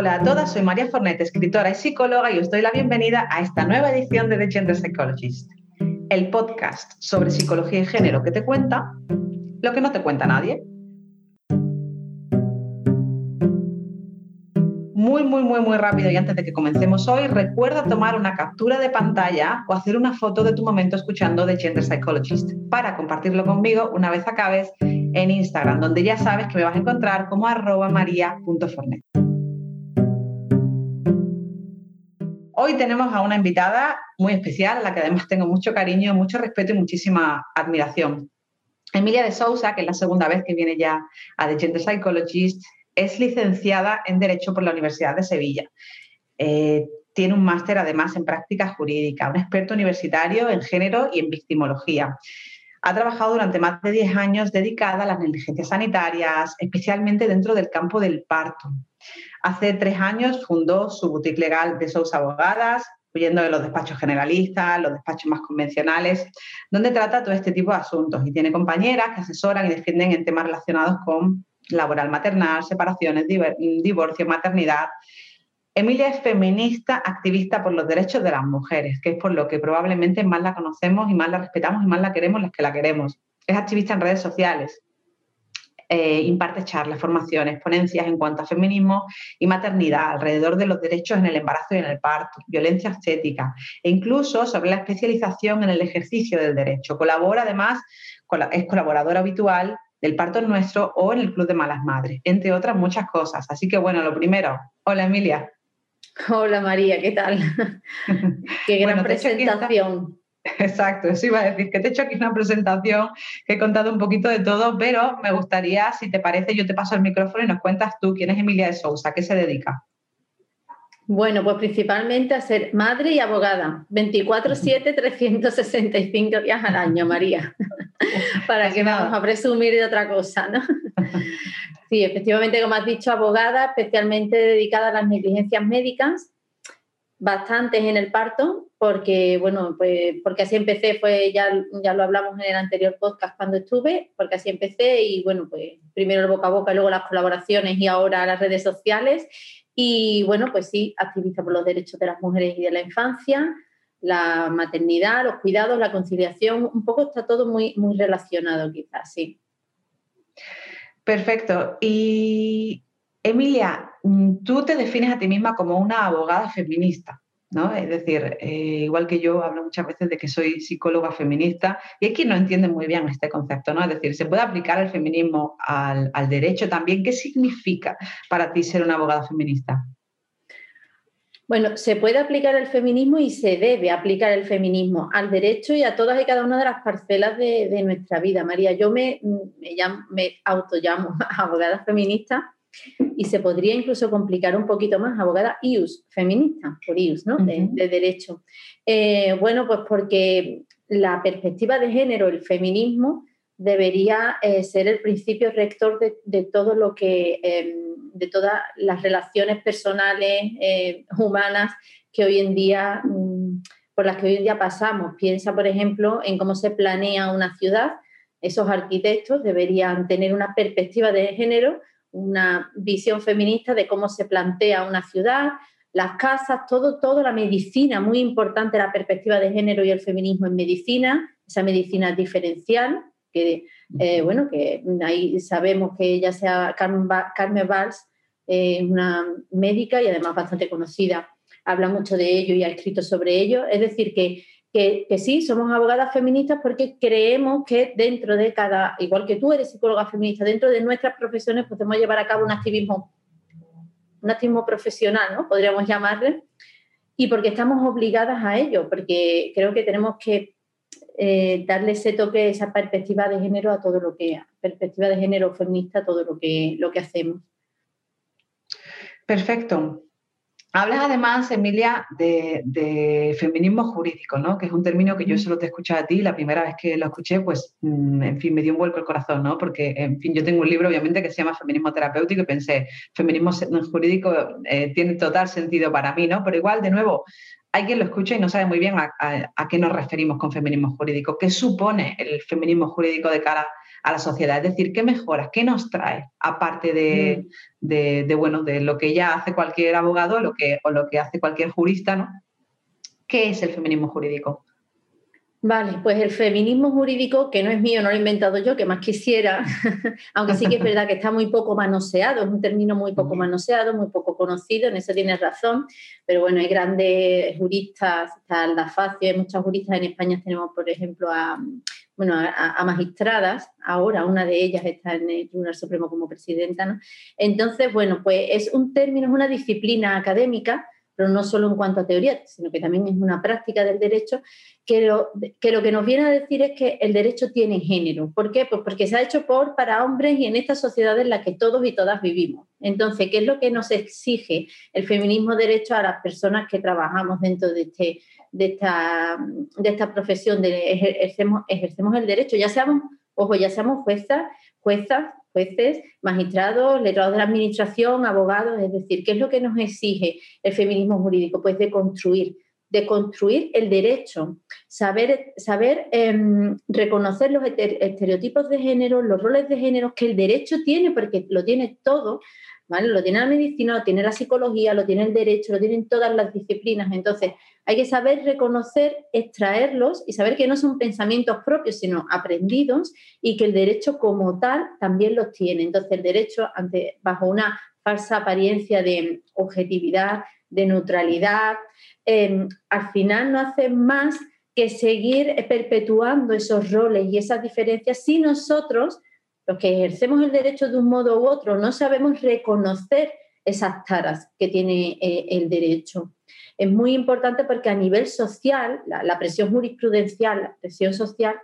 Hola a todas, soy María Fornet, escritora y psicóloga y os doy la bienvenida a esta nueva edición de The Gender Psychologist, el podcast sobre psicología y género que te cuenta lo que no te cuenta nadie. Muy, muy, muy, muy rápido y antes de que comencemos hoy, recuerda tomar una captura de pantalla o hacer una foto de tu momento escuchando The Gender Psychologist para compartirlo conmigo una vez acabes en Instagram, donde ya sabes que me vas a encontrar como arroba maria.fornet. Hoy tenemos a una invitada muy especial, a la que además tengo mucho cariño, mucho respeto y muchísima admiración. Emilia de Sousa, que es la segunda vez que viene ya a The Gender Psychologist, es licenciada en Derecho por la Universidad de Sevilla. Eh, tiene un máster además en práctica jurídica, un experto universitario en género y en victimología. Ha trabajado durante más de 10 años dedicada a las negligencias sanitarias, especialmente dentro del campo del parto. Hace tres años fundó su boutique legal de Sousa Abogadas, huyendo de los despachos generalistas, los despachos más convencionales, donde trata todo este tipo de asuntos y tiene compañeras que asesoran y defienden en temas relacionados con laboral maternal, separaciones, divorcio, maternidad. Emilia es feminista, activista por los derechos de las mujeres, que es por lo que probablemente más la conocemos y más la respetamos y más la queremos las que la queremos. Es activista en redes sociales, eh, imparte charlas, formaciones, ponencias en cuanto a feminismo y maternidad, alrededor de los derechos en el embarazo y en el parto, violencia estética e incluso sobre la especialización en el ejercicio del derecho. Colabora además, es colaboradora habitual del parto nuestro o en el Club de Malas Madres, entre otras muchas cosas. Así que bueno, lo primero, hola Emilia. Hola María, ¿qué tal? Qué gran presentación. Exacto, eso iba a decir, que te he hecho aquí una presentación que he contado un poquito de todo, pero me gustaría, si te parece, yo te paso el micrófono y nos cuentas tú quién es Emilia de Sousa, qué se dedica. Bueno, pues principalmente a ser madre y abogada, 24/7, 365 días al año, María, para que vamos a presumir de otra cosa, ¿no? Sí, efectivamente, como has dicho, abogada, especialmente dedicada a las negligencias médicas, bastantes en el parto, porque, bueno, pues porque así empecé, fue, ya, ya lo hablamos en el anterior podcast cuando estuve, porque así empecé y, bueno, pues primero el boca a boca, luego las colaboraciones y ahora las redes sociales. Y, bueno, pues sí, activista por los derechos de las mujeres y de la infancia, la maternidad, los cuidados, la conciliación, un poco está todo muy, muy relacionado quizás, sí. Perfecto. Y Emilia, mm, tú te defines a ti misma como una abogada feminista, ¿no? Es decir, eh, igual que yo hablo muchas veces de que soy psicóloga feminista, y es que no entiende muy bien este concepto, ¿no? Es decir, ¿se puede aplicar el feminismo al, derecho también? ¿Qué significa para ti ser una abogada feminista? Bueno, se puede aplicar el feminismo y se debe aplicar el feminismo al derecho y a todas y cada una de las parcelas de, nuestra vida. María, yo me, me, llamo, me abogada feminista y se podría incluso complicar un poquito más, abogada IUS, feminista, por IUS, ¿no? De, derecho. Eh, bueno, pues porque la perspectiva de género, el feminismo, debería eh, ser el principio rector de, todo lo que, em, de todas las relaciones personales, eh, humanas que hoy en día, mm, por las que hoy en día pasamos. Piensa, por ejemplo, en cómo se planea una ciudad. Esos arquitectos deberían tener una perspectiva de género, una visión feminista de cómo se plantea una ciudad, las casas, todo, todo, la medicina, muy importante la perspectiva de género y el feminismo en medicina, esa medicina diferencial que eh, bueno, que ahí sabemos que ella sea Carmen, Carmen Valls, eh, una médica y además bastante conocida, habla mucho de ello y ha escrito sobre ello. Es decir, que, que, sí, somos abogadas feministas porque creemos que dentro de cada, igual que tú eres psicóloga feminista, dentro de nuestras profesiones podemos llevar a cabo un activismo, un activismo profesional, ¿no? Podríamos llamarle, y porque estamos obligadas a ello, porque creo que tenemos que eh, darle ese toque, esa perspectiva de género a todo lo que, perspectiva de género feminista a todo lo que, lo que hacemos. Perfecto. Hablas además, Emilia, de, feminismo jurídico, ¿no? Que es un término que yo solo te he escuchado a ti. La primera vez que lo escuché, pues, mm, en fin, me dio un vuelco el corazón, ¿no? Porque, en fin, yo tengo un libro, obviamente, que se llama Feminismo Terapéutico y pensé, feminismo jurídico eh, tiene total sentido para mí, ¿no? Pero igual, de nuevo, hay quien lo escucha y no sabe muy bien a, qué nos referimos con feminismo jurídico, qué supone el feminismo jurídico de cara a la sociedad, es decir, qué mejoras, qué nos trae, aparte de, mm. bueno, de lo que ya hace cualquier abogado lo que, o lo que hace cualquier jurista, ¿no? ¿Qué es el feminismo jurídico? Vale, pues el feminismo jurídico, que no es mío, no lo he inventado yo, que más quisiera, aunque sí que es verdad que está muy poco manoseado, es un término muy poco manoseado, muy poco conocido, en eso tienes razón, pero bueno, hay grandes juristas, está Aldafacio, hay muchas juristas en España, tenemos por ejemplo a, bueno, a, magistradas, ahora una de ellas está en el Tribunal Supremo como presidenta, ¿no? Entonces, bueno, pues es un término, es una disciplina académica pero no solo en cuanto a teoría, sino que también es una práctica del derecho, que lo, que lo que nos viene a decir es que el derecho tiene género. ¿Por qué? Pues porque se ha hecho por para hombres y en esta sociedad en la que todos y todas vivimos. Entonces, ¿qué es lo que nos exige el feminismo derecho a las personas que trabajamos dentro de, este, de, esta, de esta profesión, de ejercemos, ejercemos el derecho, ya seamos, ojo, ya seamos juezas, juezas, jueces, magistrados, letrados de la administración, abogados, es decir, ¿qué es lo que nos exige el feminismo jurídico? Pues de construir, de construir el derecho, saber, saber em, reconocer los estereotipos de género, los roles de género que el derecho tiene, porque lo tiene todo, lo tiene la medicina, lo tiene la psicología, lo tiene el derecho, lo tienen todas las disciplinas. Entonces, hay que saber reconocer, extraerlos y saber que no son pensamientos propios, sino aprendidos y que el derecho como tal también los tiene. Entonces, el derecho, bajo una falsa apariencia de objetividad, de neutralidad, em, al final no hace más que seguir perpetuando esos roles y esas diferencias si nosotros los que ejercemos el derecho de un modo u otro no sabemos reconocer esas taras que tiene eh, el derecho. Es muy importante porque a nivel social, la, presión jurisprudencial, la presión social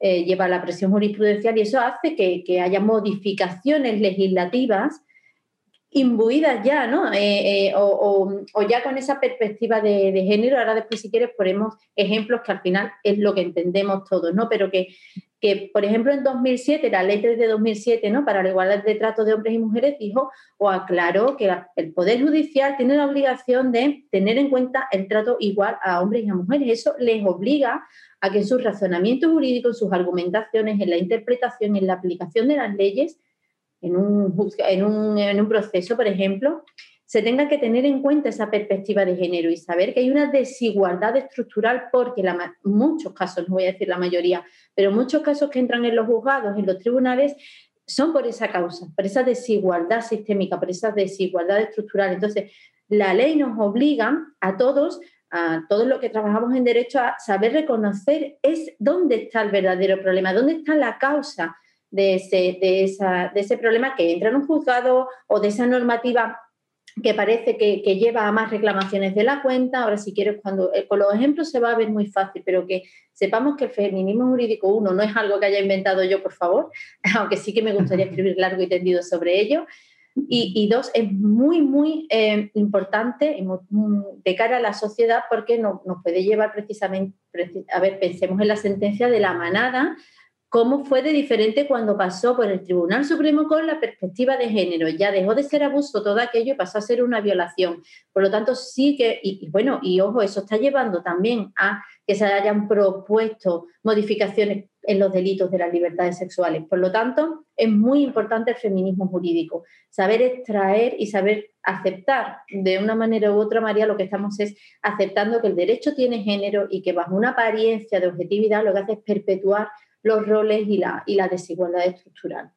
eh, lleva a la presión jurisprudencial y eso hace que, haya modificaciones legislativas imbuidas ya, ¿no? Eh, o, ya con esa perspectiva de, de, género. Ahora después, si quieres, ponemos ejemplos que al final es lo que entendemos todos, ¿no? Pero que que, por ejemplo, en 2007, la ley 3 de 2007, ¿no? para la igualdad de trato de hombres y mujeres, dijo o aclaró que el Poder Judicial tiene la obligación de tener en cuenta el trato igual a hombres y a mujeres. Eso les obliga a que en sus razonamientos jurídicos, en sus argumentaciones, en la interpretación, en la aplicación de las leyes, en un, en un, en un proceso, por ejemplo, se tenga que tener en cuenta esa perspectiva de género y saber que hay una desigualdad estructural porque muchos casos, no voy a decir la mayoría, pero muchos casos que entran en los juzgados, en los tribunales, son por esa causa, por esa desigualdad sistémica, por esa desigualdad estructural. Entonces, la ley nos obliga a todos, a todos los que trabajamos en derecho, a saber reconocer es dónde está el verdadero problema, dónde está la causa de ese, de, esa, de ese problema que entra en un juzgado o de esa normativa que parece que, lleva a más reclamaciones de la cuenta. Ahora, si quieres, cuando eh, con los ejemplos se va a ver muy fácil, pero que sepamos que el feminismo jurídico, uno, no es algo que haya inventado yo, por favor, aunque sí que me gustaría escribir largo y tendido sobre ello. Y, dos, es muy, muy eh, importante de cara a la sociedad porque nos puede llevar precisamente, a ver, pensemos en la sentencia de la manada, cómo fue de diferente cuando pasó por el Tribunal Supremo con la perspectiva de género. Ya dejó de ser abuso todo aquello y pasó a ser una violación. Por lo tanto, sí que, y, bueno, y ojo, eso está llevando también a que se hayan propuesto modificaciones en los delitos de las libertades sexuales. Por lo tanto, es muy importante el feminismo jurídico, saber extraer y saber aceptar de una manera u otra, María, lo que estamos es aceptando que el derecho tiene género y que bajo una apariencia de objetividad lo que hace es perpetuar los roles y la, y la desigualdad estructural.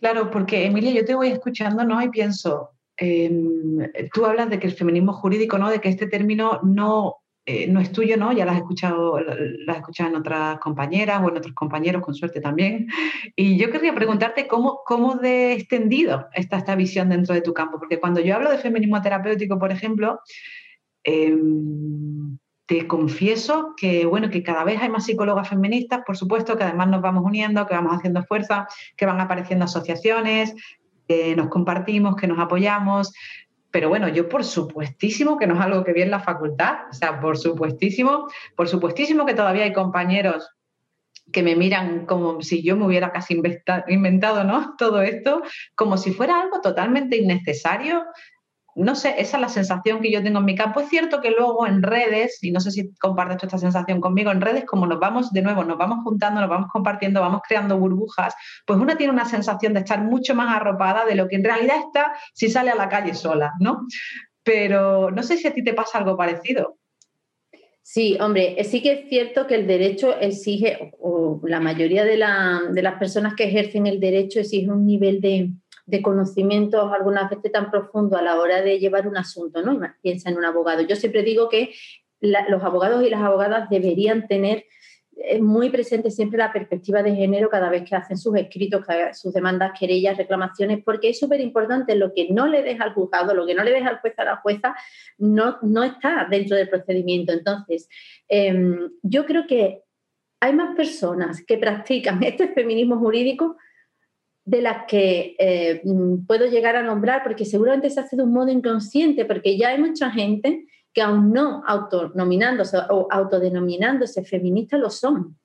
Claro, porque Emilia, yo te voy escuchando ¿no? y pienso, em, tú hablas de que el feminismo jurídico, ¿no? de que este término no, eh, no es tuyo, ¿no? ya lo has escuchado, lo has en otras compañeras o en otros compañeros, con suerte también. Y yo querría preguntarte cómo, cómo de extendido está esta visión dentro de tu campo, porque cuando yo hablo de feminismo terapéutico, por ejemplo, eh, te confieso que, bueno, que cada vez hay más psicólogas feministas, por supuesto, que además nos vamos uniendo, que vamos haciendo fuerza, que van apareciendo asociaciones, que nos compartimos, que nos apoyamos. Pero bueno, yo por supuestísimo que no es algo que vi en la facultad, o sea, por supuestísimo, por supuestísimo que todavía hay compañeros que me miran como si yo me hubiera casi inventado ¿no? todo esto, como si fuera algo totalmente innecesario no sé, esa es la sensación que yo tengo en mi campo. Es cierto que luego en redes, y no sé si compartes esta sensación conmigo, en redes como nos vamos de nuevo, nos vamos juntando, nos vamos compartiendo, vamos creando burbujas, pues una tiene una sensación de estar mucho más arropada de lo que en realidad está si sale a la calle sola, ¿no? Pero no sé si a ti te pasa algo parecido. Sí, hombre, sí que es cierto que el derecho exige, o la mayoría de, de las personas que ejercen el derecho exige un nivel de, de conocimientos algunas veces tan profundo a la hora de llevar un asunto, ¿no? Piensa en un abogado. Yo siempre digo que los abogados y las abogadas deberían tener eh, muy presente siempre la perspectiva de género cada vez que hacen sus escritos, sus demandas, querellas, reclamaciones, porque es súper importante lo que no le deja al juzgado, lo que no le deja al juez a la jueza, no, no está dentro del procedimiento. Entonces, em, yo creo que hay más personas que practican este feminismo jurídico de las que eh, mm, puedo llegar a nombrar, porque seguramente se hace de un modo inconsciente, porque ya hay mucha gente que aún no autonominándose o autodenominándose feministas lo son.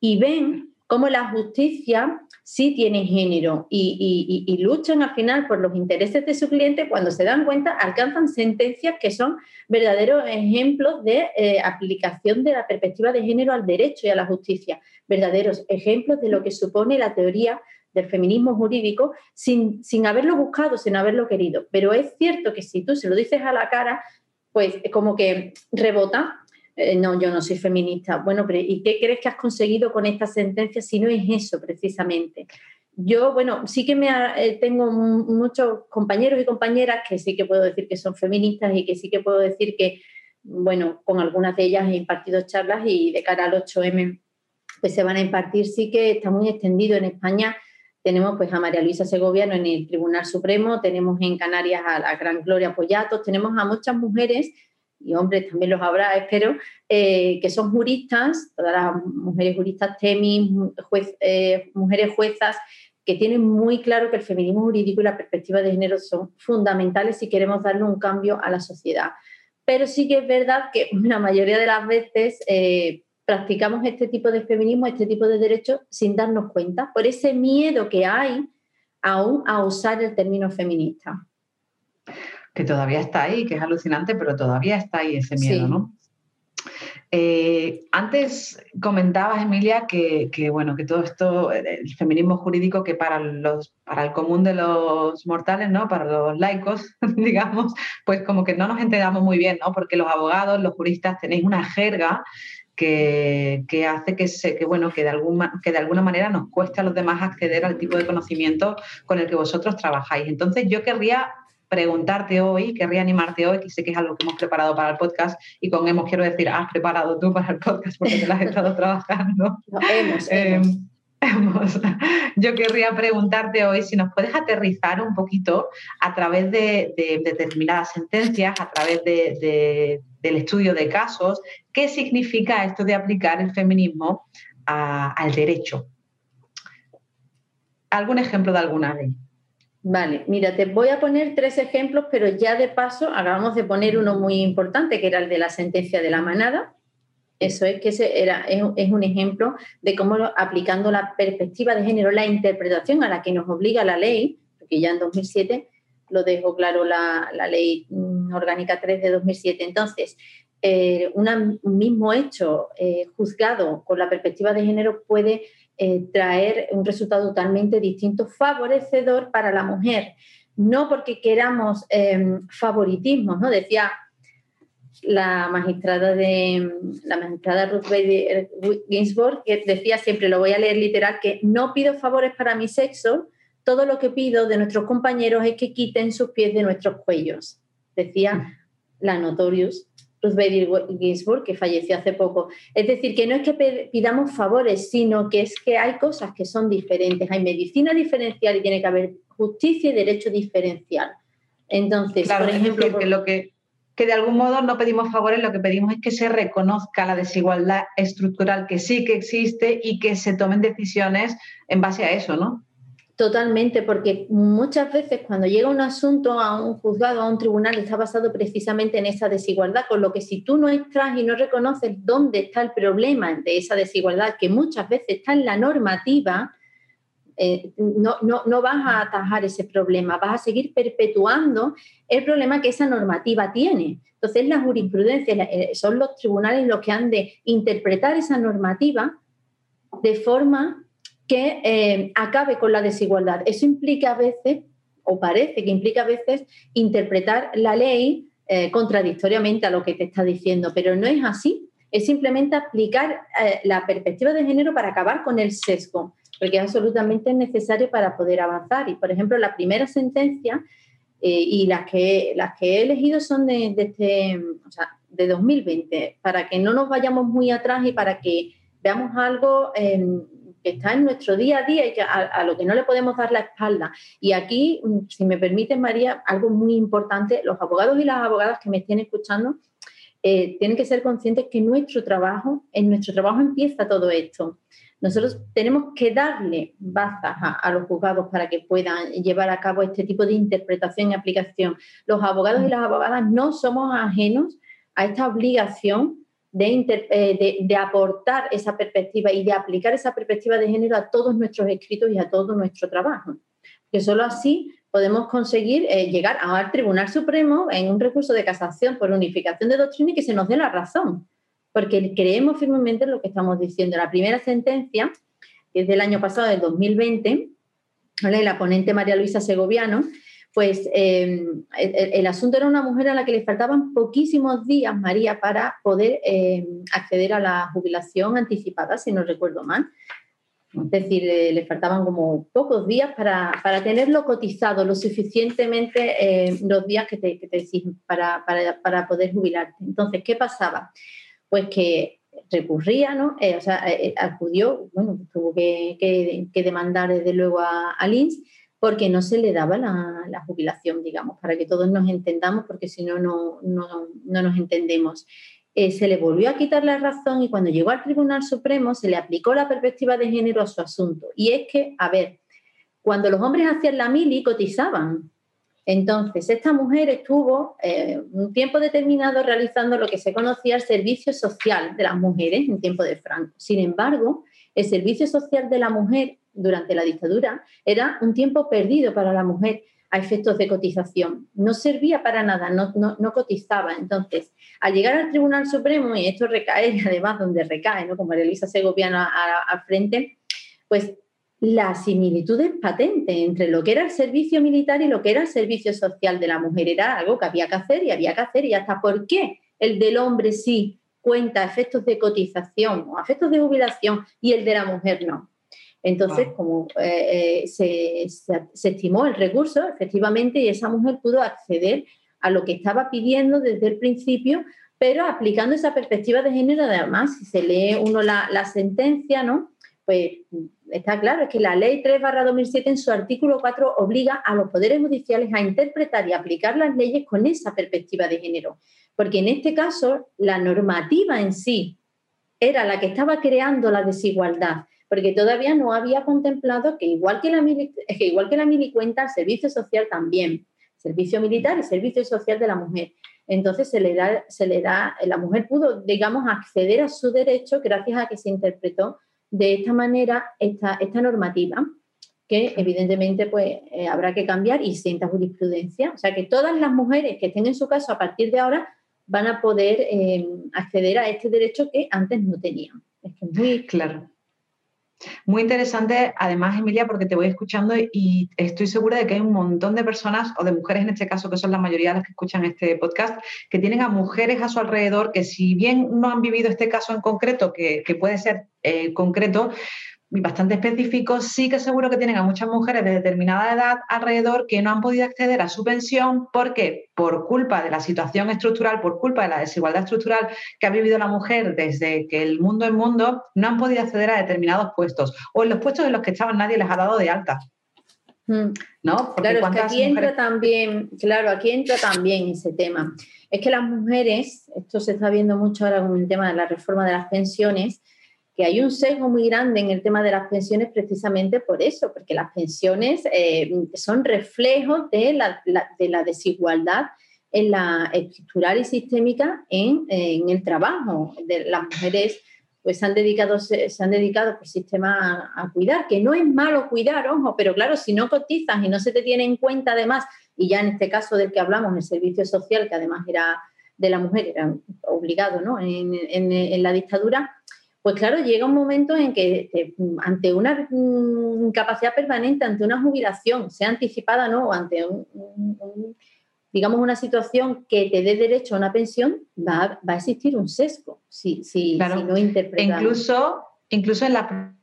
Y ven cómo la justicia sí tiene género y, luchan al final por los intereses de su cliente, cuando se dan cuenta alcanzan sentencias que son verdaderos ejemplos de eh, aplicación de la perspectiva de género al derecho y a la justicia, verdaderos ejemplos de lo que supone la teoría del feminismo jurídico sin, sin haberlo buscado, sin haberlo querido. Pero es cierto que si tú se lo dices a la cara, pues como que rebota. Eh, no, yo no soy feminista. Bueno, pero ¿y qué crees que has conseguido con esta sentencia si no es eso precisamente? Yo, bueno, sí que me eh, tengo muchos compañeros y compañeras que sí que puedo decir que son feministas y que sí que puedo decir que, bueno, con algunas de ellas he impartido charlas y de cara al 8M pues se van a impartir, sí que está muy extendido en España tenemos pues a María Luisa Segoviano en el Tribunal Supremo, tenemos en Canarias a la gran Gloria Pollatos, tenemos a muchas mujeres y hombres también los habrá, espero, eh, que son juristas, todas las mujeres juristas TEMI, eh, mujeres juezas, que tienen muy claro que el feminismo jurídico y la perspectiva de género son fundamentales si queremos darle un cambio a la sociedad. Pero sí que es verdad que la mayoría de las veces eh, practicamos este tipo de feminismo, este tipo de derechos sin darnos cuenta, por ese miedo que hay aún a usar el término feminista. Que todavía está ahí, que es alucinante, pero todavía está ahí ese miedo, ¿no? Eh, antes comentabas, Emilia, que, bueno, que todo esto, el feminismo jurídico, que para, los, para el común de los mortales, ¿no? Para los laicos, digamos, pues como que no nos enteramos muy bien, ¿no? Porque los abogados, los juristas, tenéis una jerga que, hace que, se, que, bueno, que, de alguna, que de alguna manera nos cueste a los demás acceder al tipo de conocimiento con el que vosotros trabajáis. Entonces, yo querría preguntarte hoy, querría animarte hoy, que sé que es algo que hemos preparado para el podcast y con hemos quiero decir, has preparado tú para el podcast porque te lo has estado trabajando. hemos, eh, Yo querría preguntarte hoy si nos puedes aterrizar un poquito a través de, determinadas sentencias, a través del estudio de casos, qué significa esto de aplicar el feminismo al derecho. ¿Algún ejemplo de alguna ley? Vale, mira, te voy a poner tres ejemplos, pero ya de paso acabamos de poner uno muy importante, que era el de la sentencia de la manada, eso es que ese es, un ejemplo de cómo aplicando la perspectiva de género, la interpretación a la que nos obliga la ley, porque ya en 2007 lo dejó claro la, ley mm, orgánica 3 de 2007. Entonces, eh, un mismo hecho eh, juzgado con la perspectiva de género puede eh, traer un resultado totalmente distinto, favorecedor para la mujer. No porque queramos em, favoritismos, ¿no? Decía la magistrada de la magistrada Ruth Bader Ginsburg, que decía siempre, lo voy a leer literal, que no pido favores para mi sexo, todo lo que pido de nuestros compañeros es que quiten sus pies de nuestros cuellos, decía la Notorious Ruth Bader Ginsburg, que falleció hace poco. Es decir, que no es que pidamos favores, sino que es que hay cosas que son diferentes. Hay medicina diferencial y tiene que haber justicia y derecho diferencial. Entonces, por ejemplo, que lo que que de algún modo no pedimos favores, lo que pedimos es que se reconozca la desigualdad estructural que sí que existe y que se tomen decisiones en base a eso, ¿no? Totalmente, porque muchas veces cuando llega un asunto a un juzgado, a un tribunal, está basado precisamente en esa desigualdad, con lo que si tú no estás y no reconoces dónde está el problema de esa desigualdad, que muchas veces está en la normativa, eh, no, no, vas a atajar ese problema, vas a seguir perpetuando el problema que esa normativa tiene. Entonces, la jurisprudencia eh, son los tribunales los que han de interpretar esa normativa de forma que eh, acabe con la desigualdad. Eso implica a veces, o parece que implica a veces, interpretar la ley contradictoriamente a lo que te está diciendo, pero no es así. Es simplemente aplicar la perspectiva de género para acabar con el sesgo porque es absolutamente necesario para poder avanzar. Y, por ejemplo, la primera sentencia eh, y las que, las que he elegido son de, de, este, o sea, de 2020, para que no nos vayamos muy atrás y para que veamos algo em, que está en nuestro día a día y que a, lo que no le podemos dar la espalda. Y aquí, mm, si me permite, María, algo muy importante, los abogados y las abogadas que me estén escuchando eh, tienen que ser conscientes que nuestro trabajo, en nuestro trabajo empieza todo esto. Nosotros tenemos que darle bazas a, los juzgados para que puedan llevar a cabo este tipo de interpretación y aplicación. Los abogados y las abogadas no somos ajenos a esta obligación eh, de, aportar esa perspectiva y de aplicar esa perspectiva de género a todos nuestros escritos y a todo nuestro trabajo. Que solo así podemos conseguir eh, llegar al Tribunal Supremo en un recurso de casación por unificación de doctrina y que se nos dé la razón porque creemos firmemente en lo que estamos diciendo. La primera sentencia, que es del año pasado, del 2020, la ponente María Luisa Segoviano, pues em, el, asunto era una mujer a la que le faltaban poquísimos días, María, para poder em, acceder a la jubilación anticipada, si no recuerdo mal. Es decir, le faltaban como pocos días para, tenerlo cotizado lo suficientemente eh, los días que te, que te exigen para, para, poder jubilarte. Entonces, ¿qué pasaba? pues que recurría, ¿no? Eh, o sea, eh, eh, acudió, bueno, tuvo que, demandar desde luego a, a Lins porque no se le daba la, jubilación, digamos, para que todos nos entendamos, porque si no, no, no, nos entendemos. se le volvió a quitar la razón y cuando llegó al Tribunal Supremo se le aplicó la perspectiva de género a su asunto. Y es que, a ver, cuando los hombres hacían la mili cotizaban, entonces, esta mujer estuvo eh, un tiempo determinado realizando lo que se conocía el servicio social de las mujeres en tiempo de Franco. Sin embargo, el servicio social de la mujer durante la dictadura era un tiempo perdido para la mujer a efectos de cotización. No servía para nada, no, cotizaba. Entonces, al llegar al Tribunal Supremo, y esto recae además donde recae, ¿no? como Elisa Segoviana al frente, pues la similitud es patente entre lo que era el servicio militar y lo que era el servicio social de la mujer. Era algo que había que hacer y había que hacer y hasta por qué el del hombre sí cuenta efectos de cotización o efectos de jubilación y el de la mujer no. Entonces, como eh, eh, se, se, estimó el recurso, efectivamente, y esa mujer pudo acceder a lo que estaba pidiendo desde el principio, pero aplicando esa perspectiva de género, además, si se lee uno la, la sentencia, ¿no? Pues está claro, es que la ley 3-2007 en su artículo 4 obliga a los poderes judiciales a interpretar y aplicar las leyes con esa perspectiva de género. Porque en este caso, la normativa en sí era la que estaba creando la desigualdad, porque todavía no había contemplado que igual que la, que igual que la milicuenta, el servicio social también, servicio militar y servicio social de la mujer. Entonces se le da, se le da, la mujer pudo, digamos, acceder a su derecho gracias a que se interpretó de esta manera esta, esta normativa que evidentemente pues eh, habrá que cambiar y sienta jurisprudencia. O sea que todas las mujeres que estén en su caso a partir de ahora van a poder eh, acceder a este derecho que antes no tenían. Es que muy claro. Muy interesante, además, Emilia, porque te voy escuchando y estoy segura de que hay un montón de personas, o de mujeres en este caso, que son la mayoría de las que escuchan este podcast, que tienen a mujeres a su alrededor que si bien no han vivido este caso en concreto, que, puede ser eh, concreto, bastante específico, sí que seguro que tienen a muchas mujeres de determinada edad alrededor que no han podido acceder a su pensión porque por culpa de la situación estructural, por culpa de la desigualdad estructural que ha vivido la mujer desde que el mundo es mundo, no han podido acceder a determinados puestos o en los puestos en los que estaban nadie les ha dado de alta. Mm. ¿No? claro, es que aquí entra también, claro, aquí entra también ese tema. Es que las mujeres, esto se está viendo mucho ahora con el tema de la reforma de las pensiones, que hay un sesgo muy grande en el tema de las pensiones precisamente por eso, porque las pensiones eh, son reflejos de la, de la, desigualdad en la estructural y sistémica en, el trabajo. De las mujeres pues se han dedicado, se, han dedicado por sistema a, cuidar, que no es malo cuidar, ojo, pero claro, si no cotizas y no se te tiene en cuenta además, y ya en este caso del que hablamos, el servicio social, que además era de la mujer, era obligado ¿no? en, en la dictadura, pues claro, llega un momento en que ante una mm, incapacidad permanente, ante una jubilación, sea anticipada no, o ante digamos una situación que te dé derecho a una pensión, va, a existir un sesgo si, si, no interpretamos. Incluso, incluso en la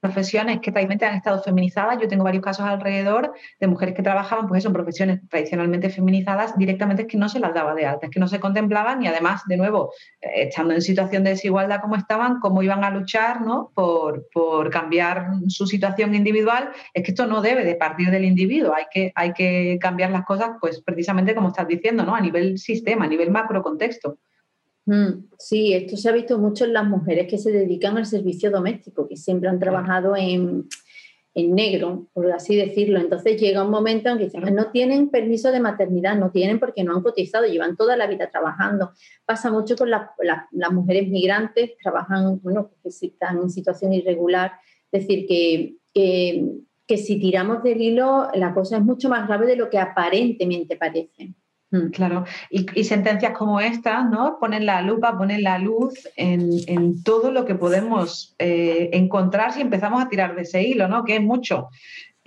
profesiones que tradicionalmente han estado feminizadas. Yo tengo varios casos alrededor de mujeres que trabajaban, pues eso, en profesiones tradicionalmente feminizadas, directamente es que no se las daba de alta, es que no se contemplaban y además, de nuevo, eh, estando en situación de desigualdad como estaban, cómo iban a luchar ¿no? por, por, cambiar su situación individual. Es que esto no debe de partir del individuo, hay que, hay que cambiar las cosas, pues precisamente como estás diciendo, ¿no? a nivel sistema, a nivel macro contexto. Mm, sí, esto se ha visto mucho en las mujeres que se dedican al servicio doméstico, que siempre han trabajado en, negro, por así decirlo. Entonces llega un momento en que no tienen permiso de maternidad, no tienen porque no han cotizado, llevan toda la vida trabajando. Pasa mucho con las mujeres migrantes, trabajan, bueno, que están en situación irregular. Es decir, que, que si tiramos del hilo, la cosa es mucho más grave de lo que aparentemente parece. Mm, claro, y, sentencias como estas, ¿no? Ponen la lupa, ponen la luz en, todo lo que podemos eh, encontrar si empezamos a tirar de ese hilo, ¿no? Que es mucho.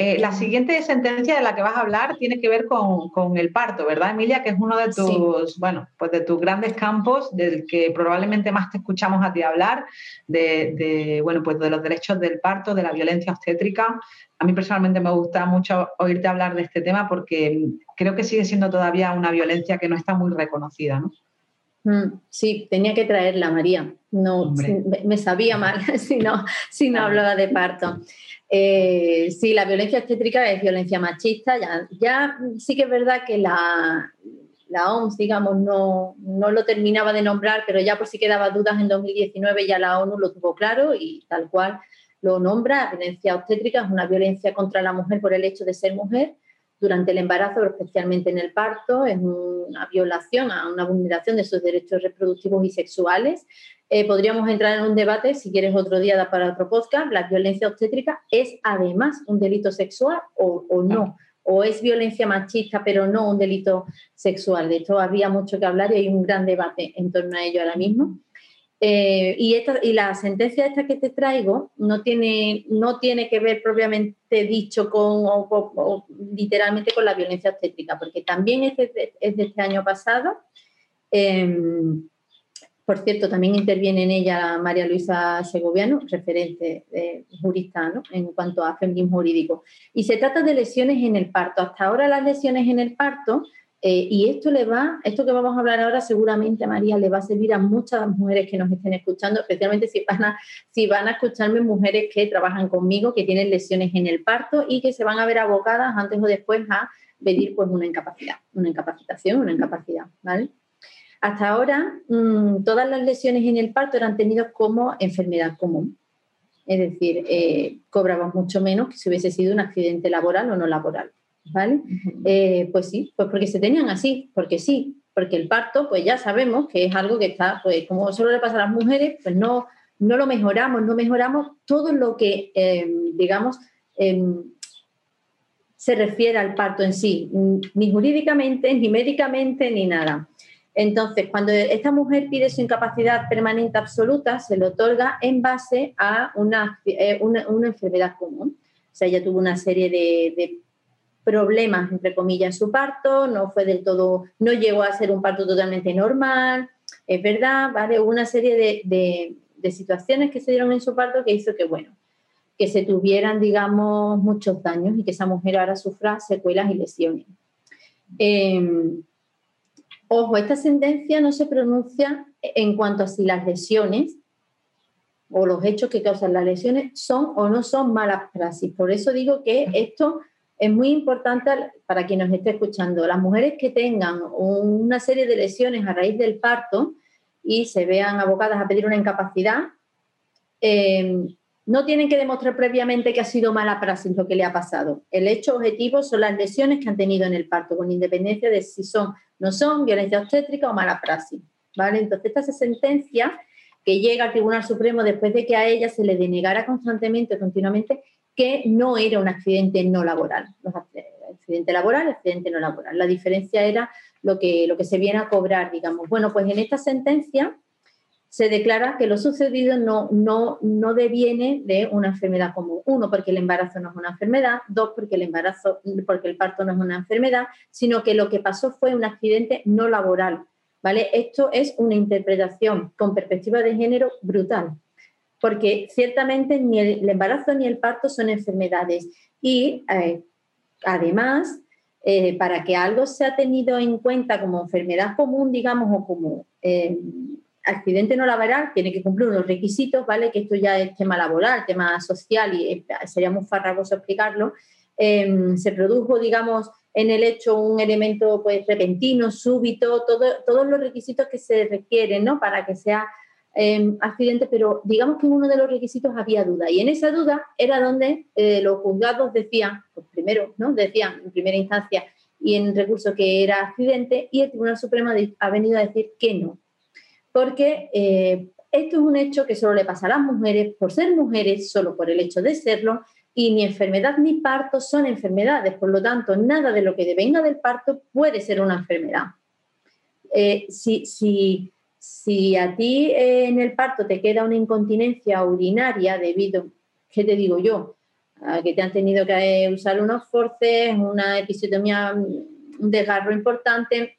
Eh, la siguiente sentencia de la que vas a hablar tiene que ver con, el parto, ¿verdad, Emilia? Que es uno de tus, bueno, pues de tus grandes campos, del que probablemente más te escuchamos a ti hablar, de, de, bueno, pues de los derechos del parto, de la violencia obstétrica. A mí personalmente me gusta mucho oírte hablar de este tema porque creo que sigue siendo todavía una violencia que no está muy reconocida, ¿no? Mm, sí, tenía que traerla, María. No, me sabía mal si no, si no hablaba de parto. Eh, sí, la violencia obstétrica es violencia machista. Ya, ya sí que es verdad que la, la OMS, digamos, no, no, lo terminaba de nombrar, pero ya por si quedaba dudas en 2019 ya la ONU lo tuvo claro y tal cual lo nombra. Violencia obstétrica es una violencia contra la mujer por el hecho de ser mujer durante el embarazo, pero especialmente en el parto. Es una violación, a una vulneración de sus derechos reproductivos y sexuales. Eh, podríamos entrar en un debate, si quieres otro día para otro podcast, la violencia obstétrica es además un delito sexual o, o no o es violencia machista, pero no un delito sexual. De esto había mucho que hablar y hay un gran debate en torno a ello ahora mismo. Eh, y, esta, y la sentencia esta que te traigo no tiene, no tiene que ver propiamente dicho con o, literalmente con la violencia obstétrica, porque también es de, es de este año pasado. Em, por cierto, también interviene en ella María Luisa Segoviano, referente eh, jurista en cuanto a feminismo jurídico. Y se trata de lesiones en el parto. Hasta ahora las lesiones en el parto eh, y esto le va, esto que vamos a hablar ahora seguramente, María, le va a servir a muchas mujeres que nos estén escuchando, especialmente si van a, escucharme mujeres que trabajan conmigo, que tienen lesiones en el parto y que se van a ver abocadas antes o después a pedir pues una incapacidad, una incapacitación, una incapacidad. Hasta ahora, mm, todas las lesiones en el parto eran tenidas como enfermedad común. Es decir, eh, mucho menos que si hubiese sido un accidente laboral o no laboral. ¿Vale? Eh, pues sí, pues porque se tenían así, porque sí, porque el parto, pues ya sabemos que es algo que está, pues como solo le pasa a las mujeres, pues no, no lo mejoramos, no mejoramos todo lo que, em, digamos, em, se refiere al parto en sí, ni jurídicamente, ni médicamente, ni nada. Entonces, cuando esta mujer pide su incapacidad permanente absoluta, se le otorga en base a una, eh, una, enfermedad común. O sea, ella tuvo una serie de problemas, entre comillas, en su parto, no fue del todo, no llegó a ser un parto totalmente normal, es verdad, ¿vale? Hubo una serie de, de, situaciones que se dieron en su parto que hizo que, bueno, que se tuvieran, digamos, muchos daños y que esa mujer ahora sufra secuelas y lesiones. Em, ojo, esta sentencia no se pronuncia en cuanto a si las lesiones o los hechos que causan las lesiones son o no son malas praxis. Por eso digo que esto es muy importante para quien nos esté escuchando, las mujeres que tengan una serie de lesiones a raíz del parto y se vean abocadas a pedir una incapacidad, eh, no tienen que demostrar previamente que ha sido mala praxis lo que le ha pasado. El hecho objetivo son las lesiones que han tenido en el parto, con independencia de si son, no son violencia obstétrica o mala praxis. ¿vale? Entonces, esta sentencia que llega al Tribunal Supremo después de que a ella se le denegara constantemente, continuamente, que no era un accidente no laboral. accidente laboral, accidente no laboral. La diferencia era lo que, lo que se viene a cobrar, digamos. Bueno, pues en esta sentencia se declara que lo sucedido no, no, no deviene de una enfermedad común. Uno, porque el embarazo no es una enfermedad. Dos, porque el embarazo, porque el parto no es una enfermedad, sino que lo que pasó fue un accidente no laboral. ¿Vale? Esto es una interpretación con perspectiva de género brutal, porque ciertamente ni el, embarazo ni el parto son enfermedades. Y eh, además, eh, para que algo sea tenido en cuenta como enfermedad común, digamos, o como eh, accidente no laboral, tiene que cumplir unos requisitos, ¿vale? Que esto ya es tema laboral, tema social y sería muy farragoso explicarlo. Em, se produjo, digamos, en el hecho un elemento pues, repentino, súbito, todo, todos los requisitos que se requieren ¿no? para que sea em, accidente, pero digamos que en uno de los requisitos había duda y en esa duda era donde eh, los juzgados decían, pues primero, ¿no? decían en primera instancia y en recurso que era accidente y el Tribunal Supremo ha venido a decir que no, porque eh, esto es un hecho que solo le pasa a las mujeres por ser mujeres, solo por el hecho de serlo, y ni enfermedad ni parto son enfermedades, por lo tanto, nada de lo que devenga del parto puede ser una enfermedad. Eh, si, si, si, a ti eh, en el parto te queda una incontinencia urinaria debido, ¿qué te digo yo? A que te han tenido que usar unos forces, una episiotomía, un desgarro importante.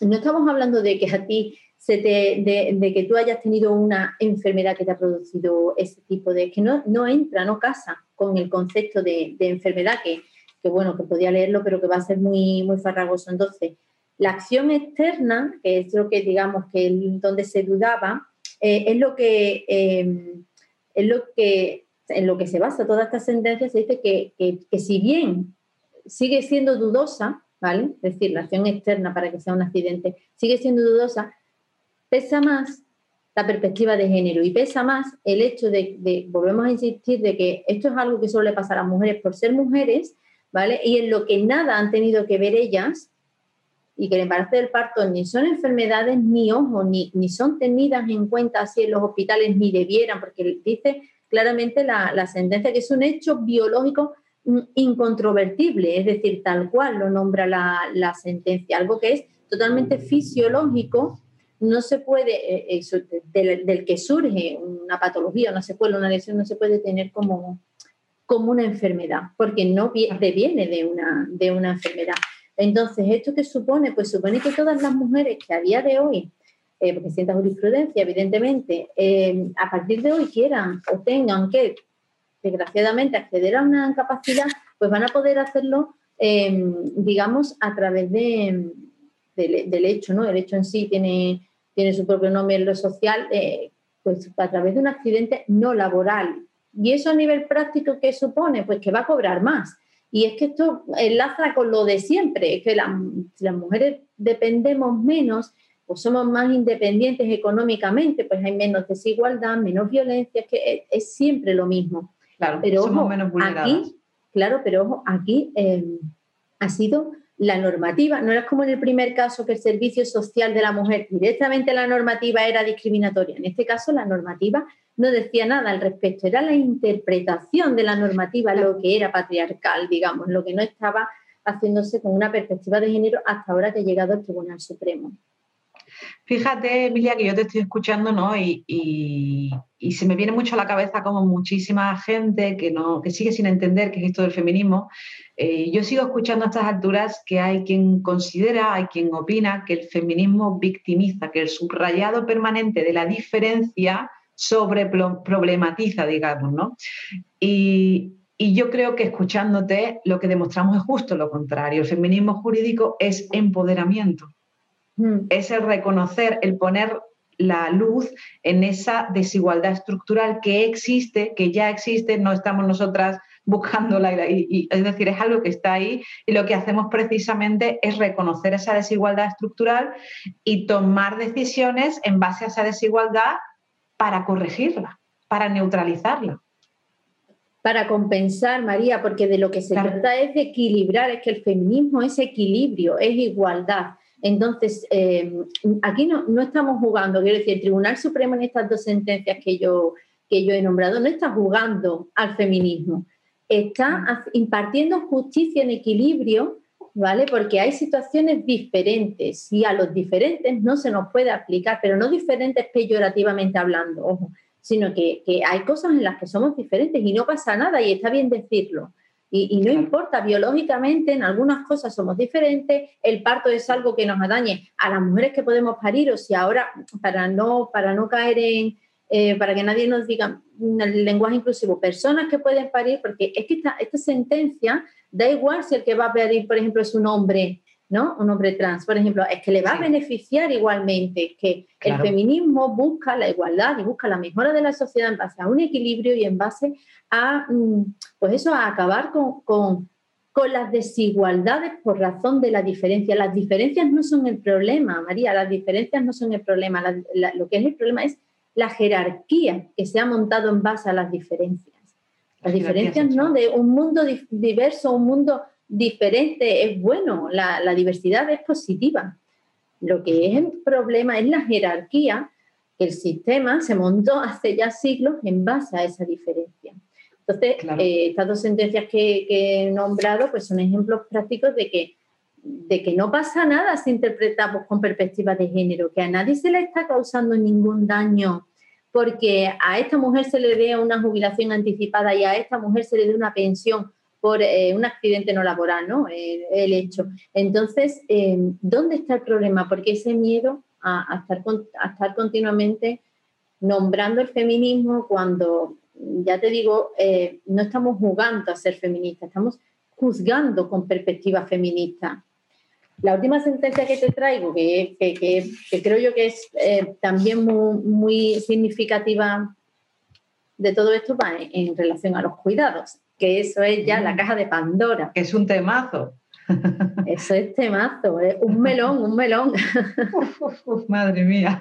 No estamos hablando de que a ti de, que tú hayas tenido una enfermedad que te ha producido ese tipo de... que no, entra, no casa con el concepto de, enfermedad, que, bueno, que podía leerlo, pero que va a ser muy, muy farragoso. Entonces, la acción externa, que es lo que digamos que donde se dudaba, eh, es lo que em, es lo que en lo que se basa toda esta sentencia, se dice que, que, si bien sigue siendo dudosa, ¿vale? Es decir, la acción externa para que sea un accidente sigue siendo dudosa, pesa más la perspectiva de género y pesa más el hecho de, volvemos a insistir, de que esto es algo que solo le pasa a las mujeres por ser mujeres, ¿vale? Y en lo que nada han tenido que ver ellas y que el embarazo del parto ni son enfermedades, ni ojo, ni, ni son tenidas en cuenta así en los hospitales, ni debieran, porque dice claramente la, sentencia que es un hecho biológico mm, incontrovertible, es decir, tal cual lo nombra la, la sentencia, algo que es totalmente fisiológico no se puede, eh, del, que surge una patología, una secuela, una lesión, no se puede tener como, como una enfermedad, porque no viene de una, de una enfermedad. Entonces, ¿esto qué supone? Pues supone que todas las mujeres que a día de hoy, eh, porque sienta jurisprudencia, evidentemente, eh, a partir de hoy quieran o tengan que, desgraciadamente, acceder a una capacidad, pues van a poder hacerlo, digamos, a través de, del, hecho, ¿no? El hecho en sí tiene, tiene su propio nombre en lo social, eh, pues a través de un accidente no laboral. ¿Y eso a nivel práctico qué supone? Pues que va a cobrar más. Y es que esto enlaza con lo de siempre, es que si las mujeres dependemos menos, pues somos más independientes económicamente, pues hay menos desigualdad, menos violencia, es que es, siempre lo mismo. Claro, pero somos menos vulneradas. Aquí, claro, pero ojo, aquí eh, ha sido la normativa, no es como en el primer caso que el servicio social de la mujer, directamente la normativa era discriminatoria. En este caso la normativa no decía nada al respecto, era la interpretación de la normativa lo que era patriarcal, digamos, lo que no estaba haciéndose con una perspectiva de género hasta ahora que ha llegado al Tribunal Supremo. Fíjate, Emilia, que yo te estoy escuchando, ¿no? Y, se me viene mucho a la cabeza como muchísima gente que, no, que sigue sin entender qué es esto del feminismo. Eh, yo sigo escuchando a estas alturas que hay quien considera, hay quien opina que el feminismo victimiza, que el subrayado permanente de la diferencia sobre problematiza, digamos, ¿no? Y, y yo creo que escuchándote lo que demostramos es justo lo contrario. El feminismo jurídico es empoderamiento Mm. es el reconocer, el poner la luz en esa desigualdad estructural que existe, que ya existe, no estamos nosotras buscándola, y, es decir, es algo que está ahí y lo que hacemos precisamente es reconocer esa desigualdad estructural y tomar decisiones en base a esa desigualdad para corregirla, para neutralizarla. Para compensar, María, porque de lo que se trata es de equilibrar, es que el feminismo es equilibrio, es igualdad. Entonces, eh, aquí no, no, estamos jugando, quiero decir, el Tribunal Supremo en estas dos sentencias que yo, que yo he nombrado no está jugando al feminismo, está impartiendo justicia en equilibrio, ¿vale? Porque hay situaciones diferentes y a los diferentes no se nos puede aplicar, pero no diferentes peyorativamente hablando, ojo, sino que, que hay cosas en las que somos diferentes y no pasa nada y está bien decirlo. Y, no importa, biológicamente en algunas cosas somos diferentes, el parto es algo que nos atañe a las mujeres que podemos parir, o si ahora, para no, para no caer en, eh, para que nadie nos diga el lenguaje inclusivo, personas que pueden parir, porque es que esta, esta sentencia da igual si el que va a parir, por ejemplo, es un hombre ¿no? Un hombre trans, por ejemplo, es que le va a beneficiar igualmente, que el feminismo busca la igualdad y busca la mejora de la sociedad en base a un equilibrio y en base a, mm, pues eso, a acabar con, con, las desigualdades por razón de la diferencia. Las diferencias no son el problema, María, las diferencias no son el problema. lo que es el problema es la jerarquía que se ha montado en base a las diferencias. Las diferencias, ¿no? De un mundo diverso, un mundo diferente es bueno, la, diversidad es positiva. Lo que es el problema es la jerarquía que el sistema se montó hace ya siglos en base a esa diferencia. Entonces, eh, estas dos sentencias que, he nombrado pues son ejemplos prácticos de que, de que no pasa nada si interpretamos con perspectiva de género, que a nadie se le está causando ningún daño porque a esta mujer se le dé una jubilación anticipada y a esta mujer se le dé una pensión por eh, un accidente no laboral, ¿no? el hecho. Entonces, eh, ¿dónde está el problema? Porque ese miedo a, estar, a estar continuamente nombrando el feminismo cuando, ya te digo, eh, no estamos jugando a ser feministas, estamos juzgando con perspectiva feminista. La última sentencia que te traigo, que, que, creo yo que es también muy, muy, significativa de todo esto, va en relación a los cuidados que eso es ya la mm. caja de Pandora. Es un temazo. Eso es temazo, ¿eh? un melón, un melón. madre mía,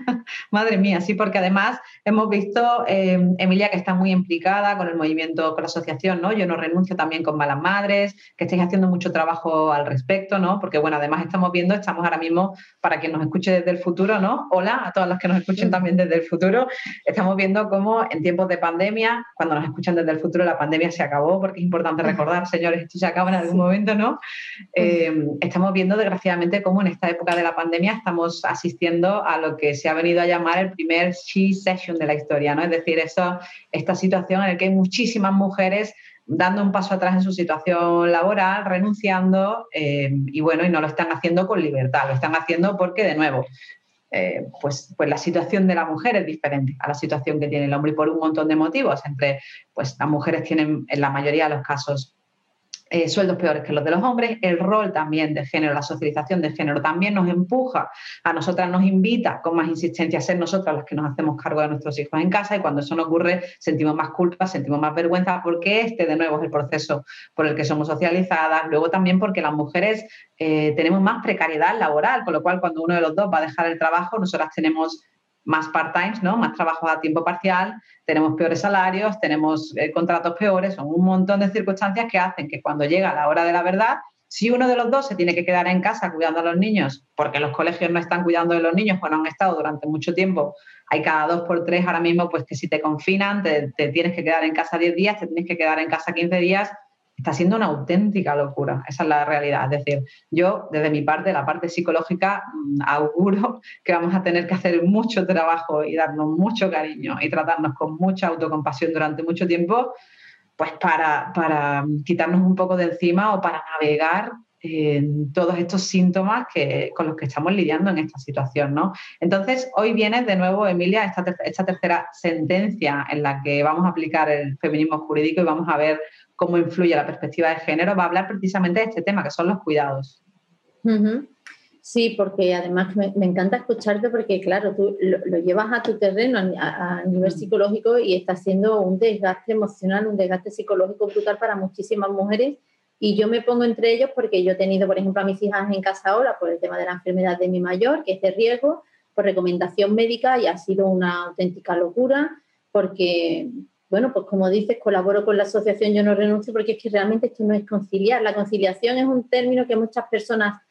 madre mía, sí, porque además hemos visto, eh, Emilia, que está muy implicada con el movimiento, con la asociación, ¿no? Yo no renuncio también con Malas Madres, que estáis haciendo mucho trabajo al respecto, ¿no? Porque, bueno, además estamos viendo, estamos ahora mismo, para quien nos escuche desde el futuro, ¿no? Hola a todas las que nos escuchen también desde el futuro, estamos viendo cómo en tiempos de pandemia, cuando nos escuchan desde el futuro, la pandemia se acabó, porque es importante recordar, señores, esto se acaba en algún momento, ¿no? Eh, estamos viendo desgraciadamente cómo en esta época de la pandemia estamos asistiendo a lo que se ha venido a llamar el primer she session de la historia, ¿no? Es decir, eso, esta situación en la que hay muchísimas mujeres dando un paso atrás en su situación laboral, renunciando eh, y bueno, y no lo están haciendo con libertad, lo están haciendo porque de nuevo eh, pues, pues la situación de la mujer es diferente a la situación que tiene el hombre y por un montón de motivos. Entre, pues las mujeres tienen en la mayoría de los casos eh, sueldos peores que los de los hombres, el rol también de género, la socialización de género también nos empuja, a nosotras nos invita con más insistencia a ser nosotras las que nos hacemos cargo de nuestros hijos en casa y cuando eso no ocurre sentimos más culpa, sentimos más vergüenza porque este de nuevo es el proceso por el que somos socializadas, luego también porque las mujeres eh, tenemos más precariedad laboral, con lo cual cuando uno de los dos va a dejar el trabajo, nosotras tenemos más part-times, ¿no? más trabajo a tiempo parcial, tenemos peores salarios, tenemos eh, contratos peores, son un montón de circunstancias que hacen que cuando llega la hora de la verdad, si uno de los dos se tiene que quedar en casa cuidando a los niños, porque los colegios no están cuidando de los niños, pues no han estado durante mucho tiempo, hay cada dos por tres ahora mismo, pues que si te confinan, te, te tienes que quedar en casa 10 días, te tienes que quedar en casa 15 días, está siendo una auténtica locura. Esa es la realidad. Es decir, yo desde mi parte, la parte psicológica, mm, auguro que vamos a tener que hacer mucho trabajo y darnos mucho cariño y tratarnos con mucha autocompasión durante mucho tiempo, pues para, para quitarnos un poco de encima o para navegar en todos estos síntomas que, con los que estamos lidiando en esta situación. ¿no? Entonces, hoy viene de nuevo, Emilia, esta, esta tercera sentencia en la que vamos a aplicar el feminismo jurídico y vamos a ver cómo influye la perspectiva de género, va a hablar precisamente de este tema, que son los cuidados. Sí, porque además me, encanta escucharte porque, claro, tú lo, llevas a tu terreno a, nivel mm. psicológico y está siendo un desgaste emocional, un desgaste psicológico brutal para muchísimas mujeres. Y yo me pongo entre ellos porque yo he tenido, por ejemplo, a mis hijas en casa ahora por el tema de la enfermedad de mi mayor, que es de riesgo, por recomendación médica y ha sido una auténtica locura porque bueno, pues como dices, colaboro con la asociación Yo no renuncio porque es que realmente esto no es conciliar. La conciliación es un término que muchas personas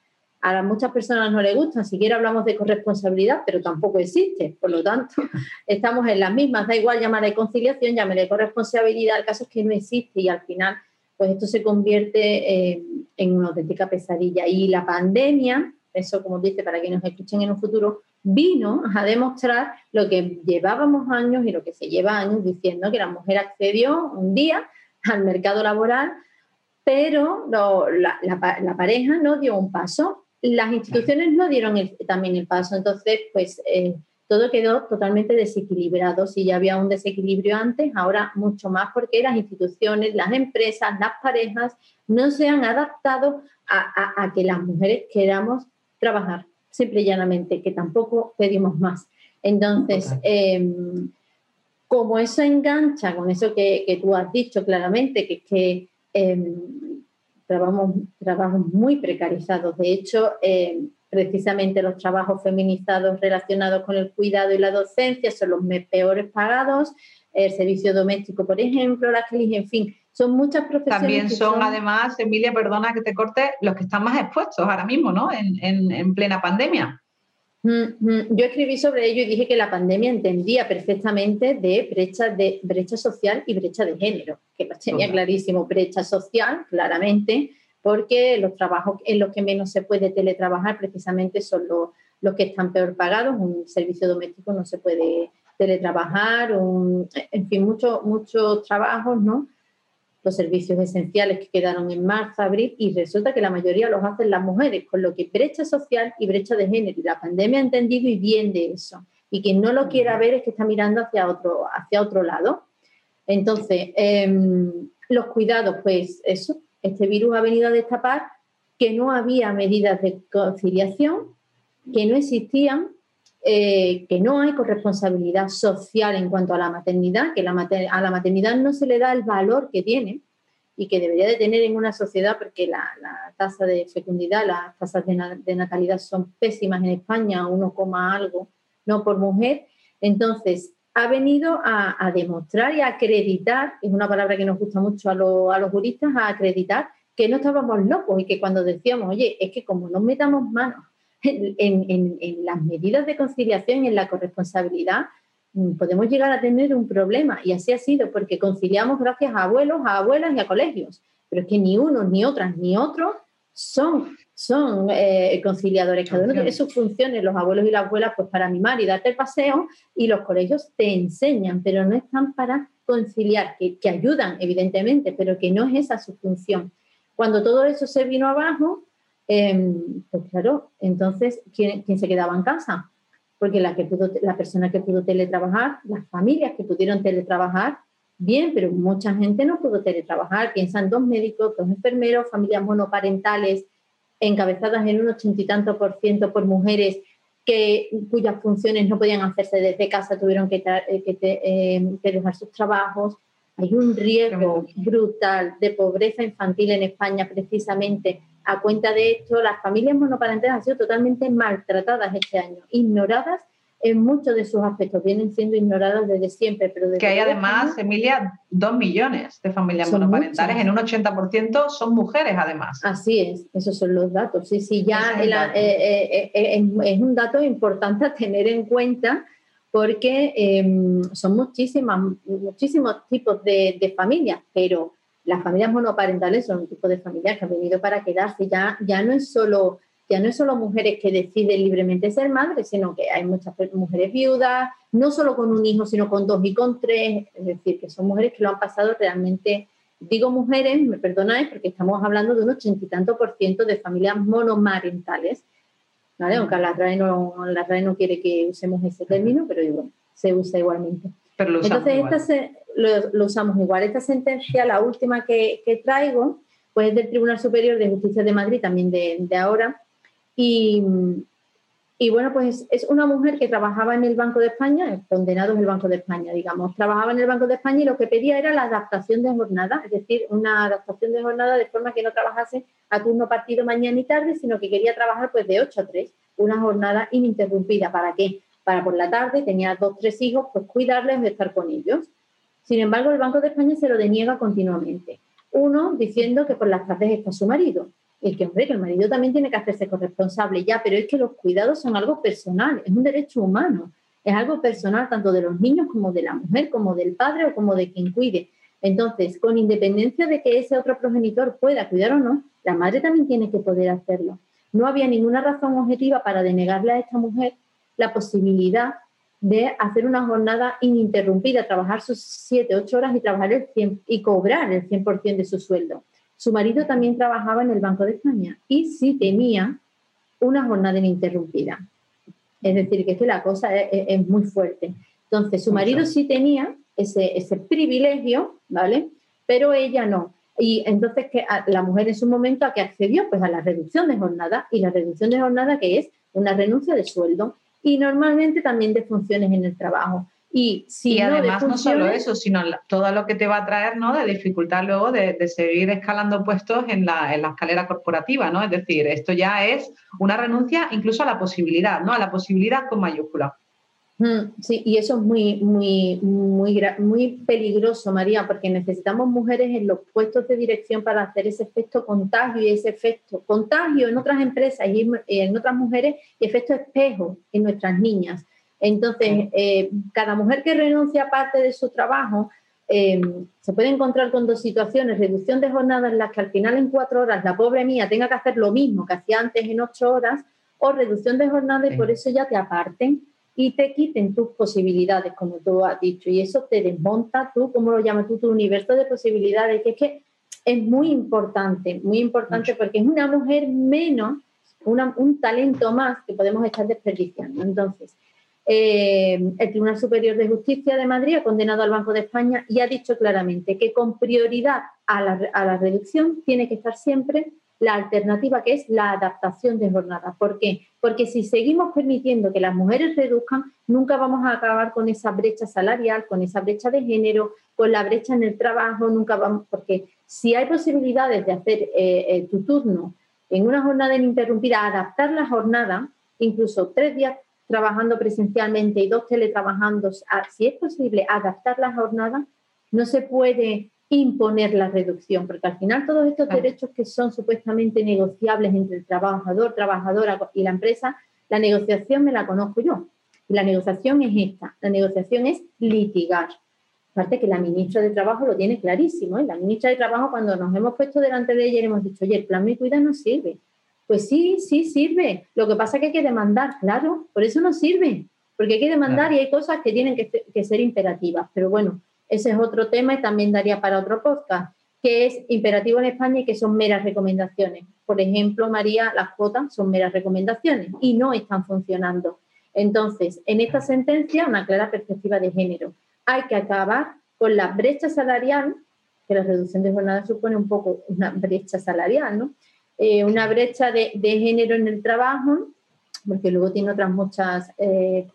a muchas personas no les gusta, siquiera hablamos de corresponsabilidad, pero tampoco existe. Por lo tanto, estamos en las mismas, da igual llamarle conciliación, llamarle corresponsabilidad, el caso es que no existe y al final, pues esto se convierte eh, en una auténtica pesadilla. Y la pandemia, eso como dice, para que nos escuchen en un futuro, vino a demostrar lo que llevábamos años y lo que se lleva años diciendo, que la mujer accedió un día al mercado laboral, pero la, pareja no dio un paso las instituciones no dieron también el paso, entonces pues eh, todo quedó totalmente desequilibrado. Si ya había un desequilibrio antes, ahora mucho más porque las instituciones, las empresas, las parejas no se han adaptado a, que las mujeres queramos trabajar, simple y llanamente, que tampoco pedimos más. Entonces, em, como eso engancha con eso que, tú has dicho claramente, que, que em, trabajos, trabajos muy precarizados. De hecho, eh, precisamente los trabajos feminizados relacionados con el cuidado y la docencia son los peores pagados. El servicio doméstico, por ejemplo, la que en fin, son muchas profesiones. También son, además, Emilia, perdona que te corte, los que están más expuestos ahora mismo, ¿no? en plena pandemia. Mm, mm. Yo escribí sobre ello y dije que la pandemia entendía perfectamente de brecha, de brecha social y brecha de género, que tenía clarísimo brecha social, claramente, porque los trabajos en los que menos se puede teletrabajar precisamente son los, los que están peor pagados, un servicio doméstico no se puede teletrabajar, en fin, muchos muchos trabajos, ¿no? Los servicios esenciales que quedaron en marzo, abril, y resulta que la mayoría los hacen las mujeres, con lo que brecha social y brecha de género. Y la pandemia ha entendido y bien de eso. Y quien no lo quiera ver es que está mirando hacia otro, hacia otro lado. Entonces, em, los cuidados, pues eso, este virus ha venido a destapar que no había medidas de conciliación, que no existían eh, que no hay corresponsabilidad social en cuanto a la maternidad, que la a la maternidad no se le da el valor que tiene y que debería de tener en una sociedad porque la, tasa de fecundidad, las tasas de, natalidad son pésimas en España, uno coma algo, no por mujer. Entonces, ha venido a, demostrar y a acreditar, es una palabra que nos gusta mucho a, los juristas, a acreditar que no estábamos locos y que cuando decíamos, oye, es que como no metamos manos en, las medidas de conciliación y en la corresponsabilidad, mm, podemos llegar a tener un problema. Y así ha sido, porque conciliamos gracias a abuelos, a abuelas y a colegios. Pero es que ni uno, ni otras, ni otros son, son eh, conciliadores. Cada uno tiene sus funciones. Los abuelos y las abuelas, pues para mimar y darte el paseo, y los colegios te enseñan, pero no están para conciliar, que, que ayudan, evidentemente, pero que no es esa su función. Cuando todo eso se vino abajo, Em, pues claro, entonces, ¿quién, ¿quién, se quedaba en casa? Porque la, que pudo, la persona que pudo teletrabajar, las familias que pudieron teletrabajar, bien, pero mucha gente no pudo teletrabajar. Piensan dos médicos, dos enfermeros, familias monoparentales, encabezadas en un ochenta y tanto por ciento por mujeres que, cuyas funciones no podían hacerse desde casa, tuvieron que, eh, que, em, que dejar sus trabajos. Hay un riesgo brutal de pobreza infantil en España precisamente a cuenta de esto, las familias monoparentales han sido totalmente maltratadas este año, ignoradas en muchos de sus aspectos, vienen siendo ignoradas desde siempre. Pero que hay además, Emilia, dos millones de familias monoparentales, en un 80% son mujeres además. Así es, esos son los datos. Sí, sí, ya eh, eh, eh, es un dato importante a tener en cuenta porque em, son muchísimas, muchísimos tipos de, de familias, pero las familias monoparentales son un tipo de familias que han venido para quedarse. Ya, ya, no es solo, ya no es solo mujeres que deciden libremente ser madres, sino que hay muchas mujeres viudas, no solo con un hijo, sino con dos y con tres. Es decir, que son mujeres que lo han pasado realmente. Digo mujeres, me perdonáis, porque estamos hablando de un ochenta y tanto por ciento de familias monomarentales. ¿vale? Aunque la RAE, no, la RAE no quiere que usemos ese término, pero digo, se usa igualmente. Pero Entonces, esta se, lo, usamos igual. Esta sentencia, la última que, traigo, pues es del Tribunal Superior de Justicia de Madrid, también de, ahora. Y, y, bueno, pues es una mujer que trabajaba en el Banco de España, condenado en el Banco de España, digamos. Trabajaba en el Banco de España y lo que pedía era la adaptación de jornada, es decir, una adaptación de jornada de forma que no trabajase a turno partido mañana y tarde, sino que quería trabajar pues de 8 a 3, una jornada ininterrumpida. ¿Para qué? Para por la tarde, tenía dos, tres hijos, pues cuidarles estar con ellos. Sin embargo, el Banco de España se lo deniega continuamente. Uno diciendo que por las tardes está su marido el que, hombre, que el marido también tiene que hacerse corresponsable ya, pero es que los cuidados son algo personal, es un derecho humano, es algo personal tanto de los niños como de la mujer, como del padre o como de quien cuide. Entonces, con independencia de que ese otro progenitor pueda cuidar o no, la madre también tiene que poder hacerlo. No había ninguna razón objetiva para denegarle a esta mujer la posibilidad de hacer una jornada ininterrumpida, trabajar sus 7, 8 horas y, trabajar el 100, y cobrar el 100% de su sueldo. Su marido también trabajaba en el Banco de España y sí tenía una jornada ininterrumpida. Es decir, que es que la cosa es, muy fuerte. Entonces, su marido sí tenía ese, ese privilegio, ¿vale? Pero ella no. Y entonces que la mujer en su momento a que accedió pues a la reducción de jornada y la reducción de jornada que es una renuncia de sueldo y normalmente también de funciones en el trabajo. Y, si además no solo eso, sino todo lo que te va a traer ¿no? de dificultad luego de, seguir escalando puestos en la, en la, escalera corporativa, ¿no? Es decir, esto ya es una renuncia incluso a la posibilidad, ¿no? A la posibilidad con mayúscula. Mm, sí, y eso es muy, muy, muy, muy peligroso, María, porque necesitamos mujeres en los puestos de dirección para hacer ese efecto contagio y ese efecto contagio en otras empresas y en otras mujeres y efecto espejo en nuestras niñas. Entonces, eh, cada mujer que renuncia a parte de su trabajo eh, se puede encontrar con dos situaciones, reducción de jornada en las que al final en cuatro horas la pobre mía tenga que hacer lo mismo que hacía antes en ocho horas, o reducción de jornada y por eso ya te aparten y te quiten tus posibilidades, como tú has dicho, y eso te desmonta tú, como lo llamas tú, tu universo de posibilidades, que es que es muy importante, muy importante porque es una mujer menos, un talento más que podemos estar desperdiciando. Entonces, eh, el Tribunal Superior de Justicia de Madrid ha condenado al Banco de España y ha dicho claramente que con prioridad a la, a la reducción tiene que estar siempre la alternativa que es la adaptación de jornada. ¿Por qué? Porque si seguimos permitiendo que las mujeres reduzcan, nunca vamos a acabar con esa brecha salarial, con esa brecha de género, con la brecha en el trabajo, nunca vamos, porque si hay posibilidades de hacer eh, eh, tu turno en una jornada ininterrumpida, adaptar la jornada, incluso tres días trabajando presencialmente y dos teletrabajando, si es posible adaptar la jornada, no se puede imponer la reducción, porque al final todos estos derechos que son supuestamente negociables entre el trabajador, trabajadora y la empresa, la negociación me la conozco yo. Y la negociación es esta, la negociación es litigar. Aparte que la ministra de Trabajo lo tiene clarísimo. ¿eh? La ministra de Trabajo, cuando nos hemos puesto delante de ella y hemos dicho, oye, el plan Me Cuida no sirve. Pues sí, sí sirve. Lo que pasa es que hay que demandar, claro, por eso no sirve. Porque hay que demandar y hay cosas que tienen que ser imperativas. Pero bueno, ese es otro tema y también daría para otro podcast, que es imperativo en España y que son meras recomendaciones. Por ejemplo, María, las cuotas son meras recomendaciones y no están funcionando. Entonces, en esta sentencia, una clara perspectiva de género. Hay que acabar con la brecha salarial, que la reducción de jornada supone un poco una brecha salarial, ¿no? Eh, una brecha de, género en el trabajo, porque luego tiene otras muchas eh,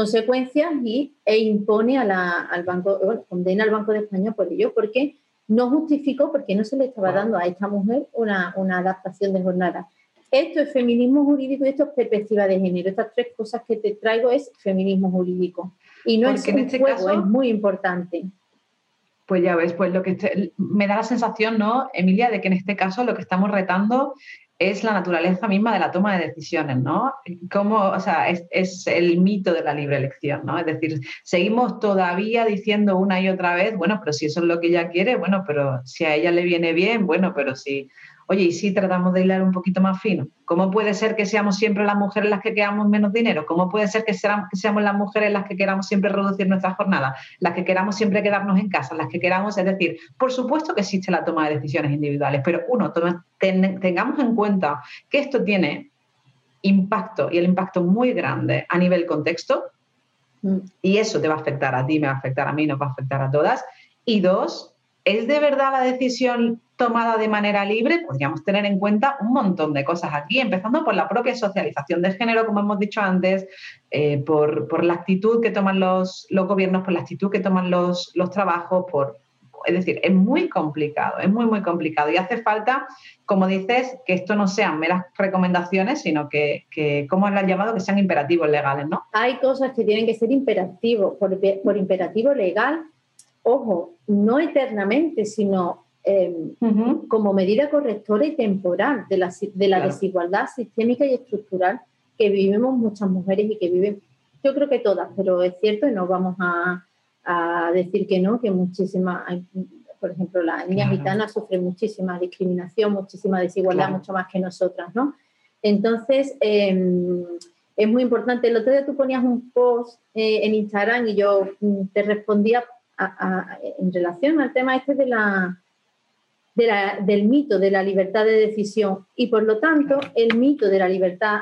consecuencias y, e impone al Banco, bueno, condena al Banco de España por ello, porque no justificó, porque no se le estaba dando a esta mujer una, adaptación de jornada. Esto es feminismo jurídico y esto es perspectiva de género. Estas tres cosas que te traigo es feminismo jurídico. Y no es un este juego, es muy importante. Pues ya ves, pues lo que me da la sensación, ¿no, Emilia, de que en este caso lo que estamos retando es la naturaleza misma de la toma de decisiones, ¿no? Como, o sea, es, el mito de la libre elección, ¿no? Es decir, seguimos todavía diciendo una y otra vez, bueno, pero si eso es lo que ella quiere, bueno, pero si a ella le viene bien, bueno, pero si Oye, ¿y si tratamos de hilar un poquito más fino? ¿Cómo puede ser que seamos siempre las mujeres las que queramos menos dinero? ¿Cómo puede ser que, seamos las mujeres las que queramos siempre reducir nuestra jornada? Las que queramos siempre quedarnos en casa, las que queramos, es decir, por supuesto que existe la toma de decisiones individuales, pero uno, tengamos en cuenta que esto tiene impacto y el impacto muy grande a nivel contexto mm. y eso te va a afectar a ti, me va a afectar a mí, nos va a afectar a todas. Y dos, ¿es de verdad la decisión tomada de manera libre, podríamos tener en cuenta un montón de cosas aquí, empezando por la propia socialización de género, como hemos dicho antes, eh, por, la actitud que toman los, los, gobiernos, por la actitud que toman los, los trabajos, por, es decir, es muy complicado, es muy, muy complicado. Y hace falta, como dices, que esto no sean meras recomendaciones, sino que, que ¿cómo lo han llamado? Que sean imperativos legales, ¿no? Hay cosas que tienen que ser imperativos, por, por imperativo legal, ojo, no eternamente, sino em, como medida correctora y temporal de la, de la desigualdad sistémica y estructural que vivimos muchas mujeres y que viven, yo creo que todas, pero es cierto y no vamos a, a decir que no, que muchísimas, por ejemplo, la niña gitana sufre muchísima discriminación, muchísima desigualdad, mucho más que nosotras, ¿no? Entonces, em, es muy importante. El otro día tú ponías un post eh, en Instagram y yo mm, te respondía en relación al tema este de la, del mito de la libertad de decisión y por lo tanto el mito de la libertad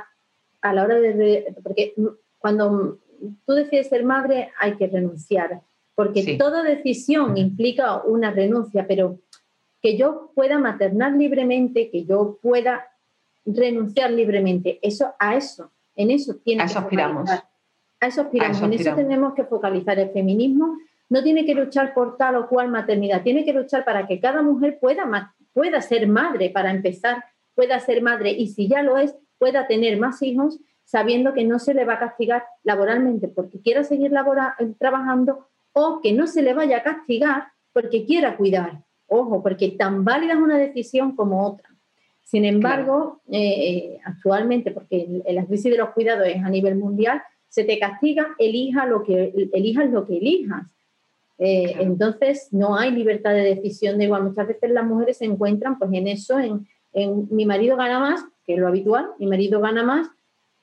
a la hora de... Porque cuando tú decides ser madre hay que renunciar, porque toda decisión implica una renuncia, pero que yo pueda maternar libremente, que yo pueda renunciar libremente, eso a eso, en eso tiene a eso aspiramos. A eso aspiramos, en eso tenemos que focalizar el feminismo. No tiene que luchar por tal o cual maternidad, tiene que luchar para que cada mujer pueda, pueda ser madre, para empezar, pueda ser madre y si ya lo es, pueda tener más hijos sabiendo que no se le va a castigar laboralmente porque quiera seguir trabajando o que no se le vaya a castigar porque quiera cuidar. Ojo, porque tan válida es una decisión como otra. Sin embargo, eh, eh, actualmente, porque la crisis de los cuidados es a nivel mundial, se te castiga, elija lo que, elijas lo que elijas. Eh, entonces, no hay libertad de decisión de igual. Muchas veces las mujeres se encuentran pues, en eso, en, en mi marido gana más, que es lo habitual, mi marido gana más,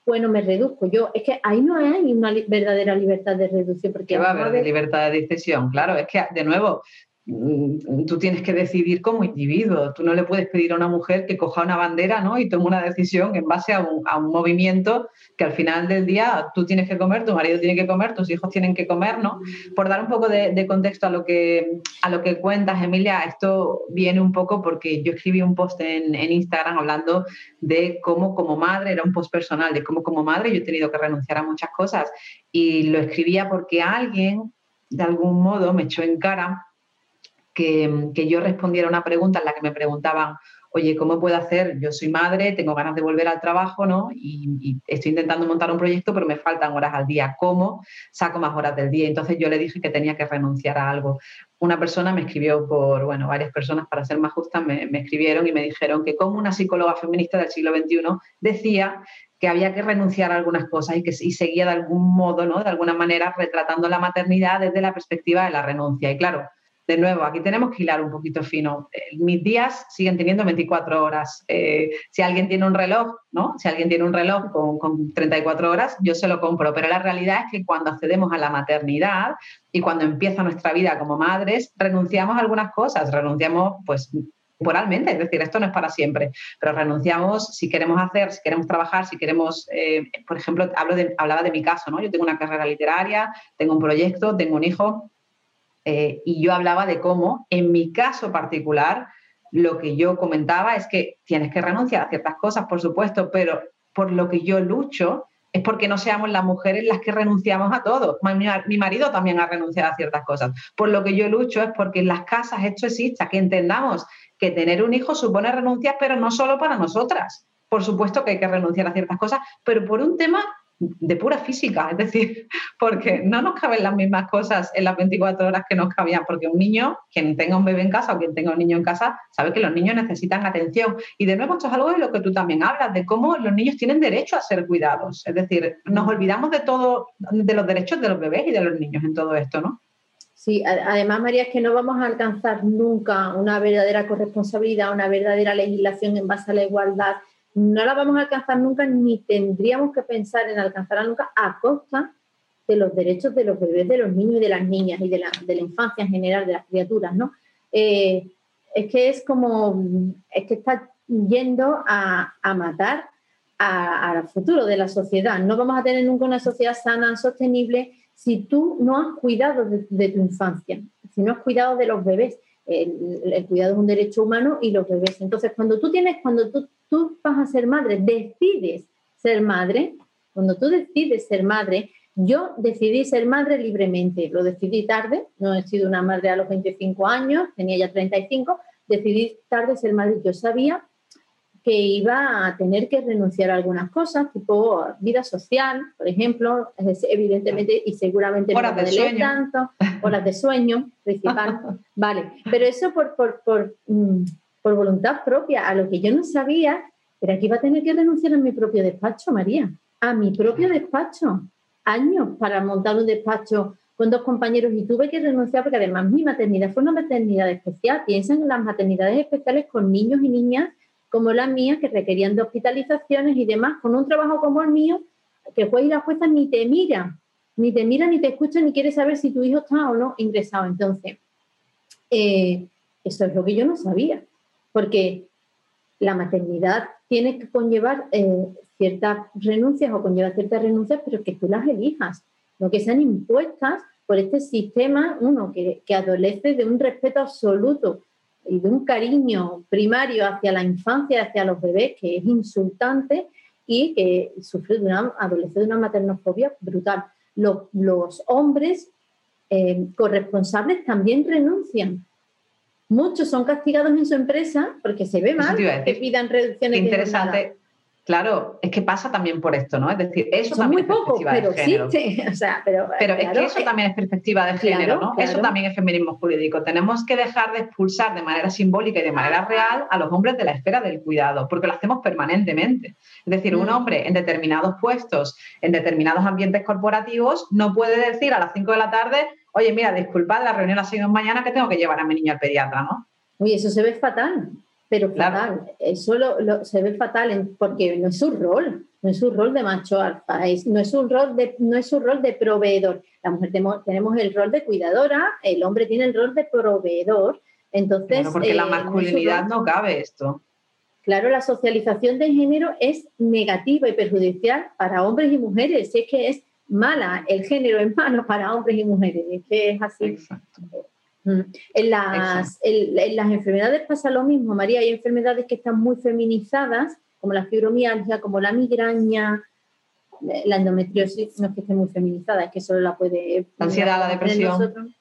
bueno, me reduzco. Yo, es que ahí no hay una verdadera libertad de reducción. Porque ¿Qué va a haber de libertad de decisión? Claro, es que, de nuevo, tú tienes que decidir como individuo. Tú no le puedes pedir a una mujer que coja una bandera ¿no? y tome una decisión en base a un, movimiento que al final del día tú tienes que comer, tu marido tiene que comer, tus hijos tienen que comer. ¿no? Por dar un poco de, contexto a lo, que, a lo que cuentas, Emilia, esto viene un poco porque yo escribí un post en, en Instagram hablando de cómo como madre, era un post personal, de cómo como madre yo he tenido que renunciar a muchas cosas. Y lo escribía porque alguien de algún modo me echó en cara que, yo respondiera a una pregunta en la que me preguntaban, oye, ¿cómo puedo hacer? Yo soy madre, tengo ganas de volver al trabajo, ¿no? Y, estoy intentando montar un proyecto, pero me faltan horas al día. ¿Cómo saco más horas del día? Entonces yo le dije que tenía que renunciar a algo. Una persona me escribió por, bueno, varias personas, para ser más justa, me, escribieron y me dijeron que como una psicóloga feminista del siglo XXI decía que había que renunciar a algunas cosas y que y seguía de algún modo, ¿no? De alguna manera retratando la maternidad desde la perspectiva de la renuncia. Y claro, de nuevo, aquí tenemos que hilar un poquito fino. Eh, mis días siguen teniendo 24 horas. Eh, si alguien tiene un reloj, ¿no? Si alguien tiene un reloj con, con, 34 horas, yo se lo compro. Pero la realidad es que cuando accedemos a la maternidad y cuando empieza nuestra vida como madres, renunciamos a algunas cosas. Renunciamos, pues, temporalmente, es decir, esto no es para siempre, pero renunciamos si queremos hacer, si queremos trabajar, si queremos, eh, por ejemplo, hablo hablaba de mi caso, ¿no? Yo tengo una carrera literaria, tengo un proyecto, tengo un hijo, eh, y yo hablaba de cómo, en mi caso particular, lo que yo comentaba es que tienes que renunciar a ciertas cosas, por supuesto, pero por lo que yo lucho es porque no seamos las mujeres las que renunciamos a todo. Mi, marido también ha renunciado a ciertas cosas. Por lo que yo lucho es porque en las casas esto exista, que entendamos que tener un hijo supone renuncias, pero no solo para nosotras. Por supuesto que hay que renunciar a ciertas cosas, pero por un tema de pura física, es decir, porque no nos caben las mismas cosas en las 24 horas que nos cabían, porque un niño, quien tenga un bebé en casa o quien tenga un niño en casa, sabe que los niños necesitan atención. Y de nuevo, esto es algo de lo que tú también hablas, de cómo los niños tienen derecho a ser cuidados. Es decir, nos olvidamos de todo, de los derechos de los bebés y de los niños en todo esto, ¿no? Sí, además, María, es que no vamos a alcanzar nunca una verdadera corresponsabilidad, una verdadera legislación en base a la igualdad no la vamos a alcanzar nunca ni tendríamos que pensar en alcanzarla nunca a costa de los derechos de los bebés, de los niños y de las niñas y de la, infancia en general, de las criaturas, ¿no? Eh, es que es como, es que está yendo a, matar al futuro de la sociedad. No vamos a tener nunca una sociedad sana, sostenible, si tú no has cuidado de, tu infancia, si no has cuidado de los bebés. El, cuidado es un derecho humano y los bebés. Entonces, cuando tú tienes, cuando tú tú vas a ser madre, decides ser madre, cuando tú decides ser madre, yo decidí ser madre libremente, lo decidí tarde, no he sido una madre a los 25 años, tenía ya 35, decidí tarde ser madre. Yo sabía que iba a tener que renunciar a algunas cosas, tipo vida social, por ejemplo, evidentemente y seguramente no de sueño. tanto, horas de sueño principal, vale, pero eso por, por, por, mm, por, voluntad propia, a lo que yo no sabía, era que iba a tener que renunciar a mi propio despacho, María, a mi propio despacho, años para montar un despacho con dos compañeros y tuve que renunciar porque además mi maternidad fue una maternidad especial. Piensan en las maternidades especiales con niños y niñas como las mías que requerían de hospitalizaciones y demás, con un trabajo como el mío, que juez y la jueza ni te mira, ni te mira, ni te escucha, ni quiere saber si tu hijo está o no ingresado. Entonces, eh, eso es lo que yo no sabía, porque la maternidad tiene que conllevar eh, ciertas renuncias o conlleva ciertas renuncias, pero que tú las elijas lo que sean impuestas por este sistema, uno, que, adolece de un respeto absoluto y de un cariño primario hacia la infancia, hacia los bebés, que es insultante y que sufre de una, adolece de una maternofobia brutal. Los, hombres eh, corresponsables también renuncian. Muchos son castigados en su empresa porque se ve mal que pidan reducciones. Interesante. Claro, es que pasa también por esto, ¿no? Es decir, eso también es perspectiva de género. Sí, o sea, pero, pero es que eso también es perspectiva de género, ¿no? Eso también es feminismo jurídico. Tenemos que dejar de expulsar de manera simbólica y de manera real a los hombres de la esfera del cuidado, porque lo hacemos permanentemente. Es decir, un mm. hombre en determinados puestos, en determinados ambientes corporativos, no puede decir a las 5 de la tarde, oye, mira, disculpad, la reunión ha sido mañana que tengo que llevar a mi niño al pediatra, ¿no? Uy, eso se ve fatal. Pero fatal, eso se ve fatal porque no es su rol, no es su rol de macho alfa, no, es un rol de, no es su rol de proveedor. La mujer tenemos, el rol de cuidadora, el hombre tiene el rol de proveedor. Entonces, porque la eh, masculinidad no, cabe esto. Claro, la socialización de género es negativa y perjudicial para hombres y mujeres. Es que es mala, el género es malo para hombres y mujeres. Es que es así. Exacto. En las, en, las enfermedades pasa lo mismo, María. Hay enfermedades que están muy feminizadas, como la fibromialgia, como la migraña, la endometriosis, no es que esté muy feminizada, es que solo la puede... La ansiedad, la depresión.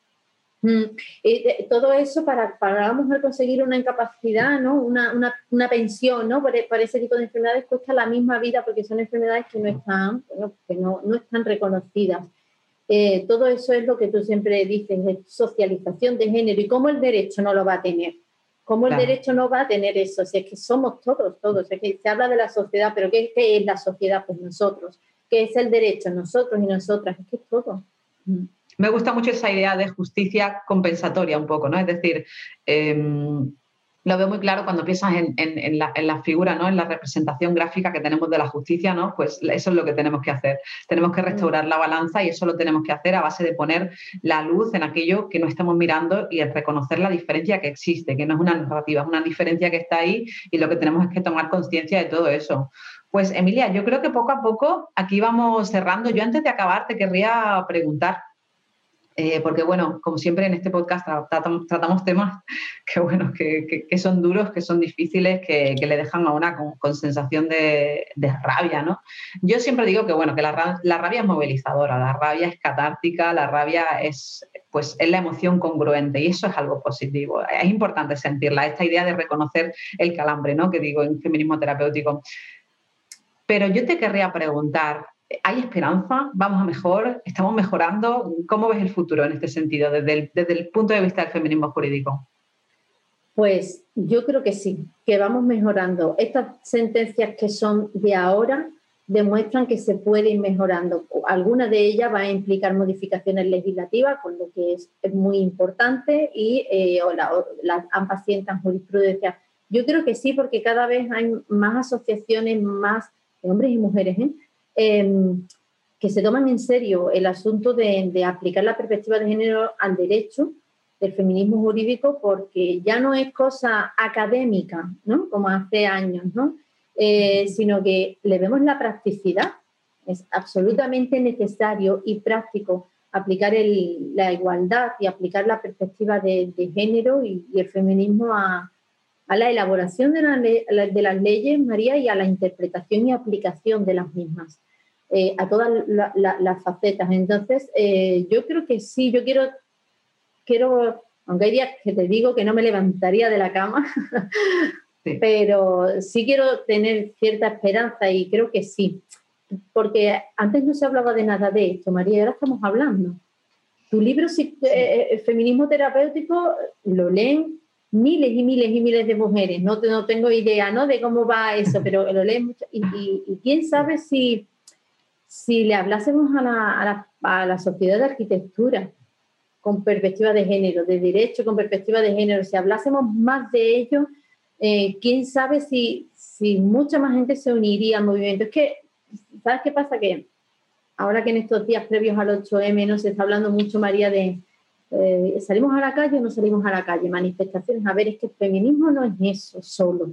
Todo eso para, para la mujer conseguir una incapacidad, ¿no? una, una, una pensión ¿no? Para, para, ese tipo de enfermedades cuesta la misma vida porque son enfermedades que no están, que no, no están reconocidas. Eh, todo eso es lo que tú siempre dices, es socialización de género y cómo el derecho no lo va a tener. ¿Cómo el derecho no va a tener eso? Si es que somos todos, todos. Es que se habla de la sociedad, pero ¿qué, es la sociedad? Pues nosotros. ¿Qué es el derecho? Nosotros y nosotras. Es que es todo. Mm. Me gusta mucho esa idea de justicia compensatoria un poco, ¿no? Es decir, em, lo veo muy claro cuando piensas en, la, figura, ¿no? en la representación gráfica que tenemos de la justicia, ¿no? pues eso es lo que tenemos que hacer. Tenemos que restaurar la balanza y eso lo tenemos que hacer a base de poner la luz en aquello que no estamos mirando y reconocer la diferencia que existe, que no es una narrativa, es una diferencia que está ahí y lo que tenemos es que tomar conciencia de todo eso. Pues Emilia, yo creo que poco a poco aquí vamos cerrando. Yo antes de acabar te querría preguntar, eh, porque bueno, como siempre en este podcast tratamos, temas que, son duros, que son difíciles, que, le dejan a una con, sensación de, rabia, ¿no? Yo siempre digo que bueno, que la, rabia es movilizadora, la rabia es catártica, la rabia es, pues, es la emoción congruente y eso es algo positivo. Es importante sentirla, esta idea de reconocer el calambre, ¿no? Que digo en feminismo terapéutico. Pero yo te querría preguntar, ¿Hay esperanza? ¿Vamos a mejor? ¿Estamos mejorando? ¿Cómo ves el futuro en este sentido, desde el, punto de vista del feminismo jurídico? Pues yo creo que sí, que vamos mejorando. Estas sentencias que son de ahora demuestran que se puede ir mejorando. Alguna de ellas va a implicar modificaciones legislativas, con lo que es, muy importante, y eh, la, ambas sientan jurisprudencia. Yo creo que sí, porque cada vez hay más asociaciones, más hombres y mujeres, ¿eh? Em, que se toman en serio el asunto de, aplicar la perspectiva de género al derecho del feminismo jurídico porque ya no es cosa académica, ¿no? Como hace años, ¿no? Eh, sino que le vemos la practicidad. Es absolutamente necesario y práctico aplicar la igualdad y aplicar la perspectiva de, género y, el feminismo a, la elaboración de, de, las leyes, María, y a la interpretación y aplicación de las mismas. Eh, a todas las facetas. Entonces, eh, yo creo que sí, yo quiero, quiero, aunque hay días que te digo que no me levantaría de la cama, pero sí quiero tener cierta esperanza y creo que sí, porque antes no se hablaba de nada de esto, María, ahora estamos hablando. Tu libro eh, eh, Feminismo Terapéutico lo leen miles y miles y miles de mujeres. No, no tengo idea ¿no? de cómo va eso, pero lo leen mucho. Y, quién sabe si, si le hablásemos a la, a la sociedad de arquitectura con perspectiva de género, de derecho con perspectiva de género, si hablásemos más de ello, eh, quién sabe si, si mucha más gente se uniría al movimiento. Es que, ¿sabes qué pasa? Que ahora que en estos días previos al 8M no se está hablando mucho, María, de eh, salimos a la calle o no salimos a la calle, manifestaciones. A ver, es que el feminismo no es eso solo.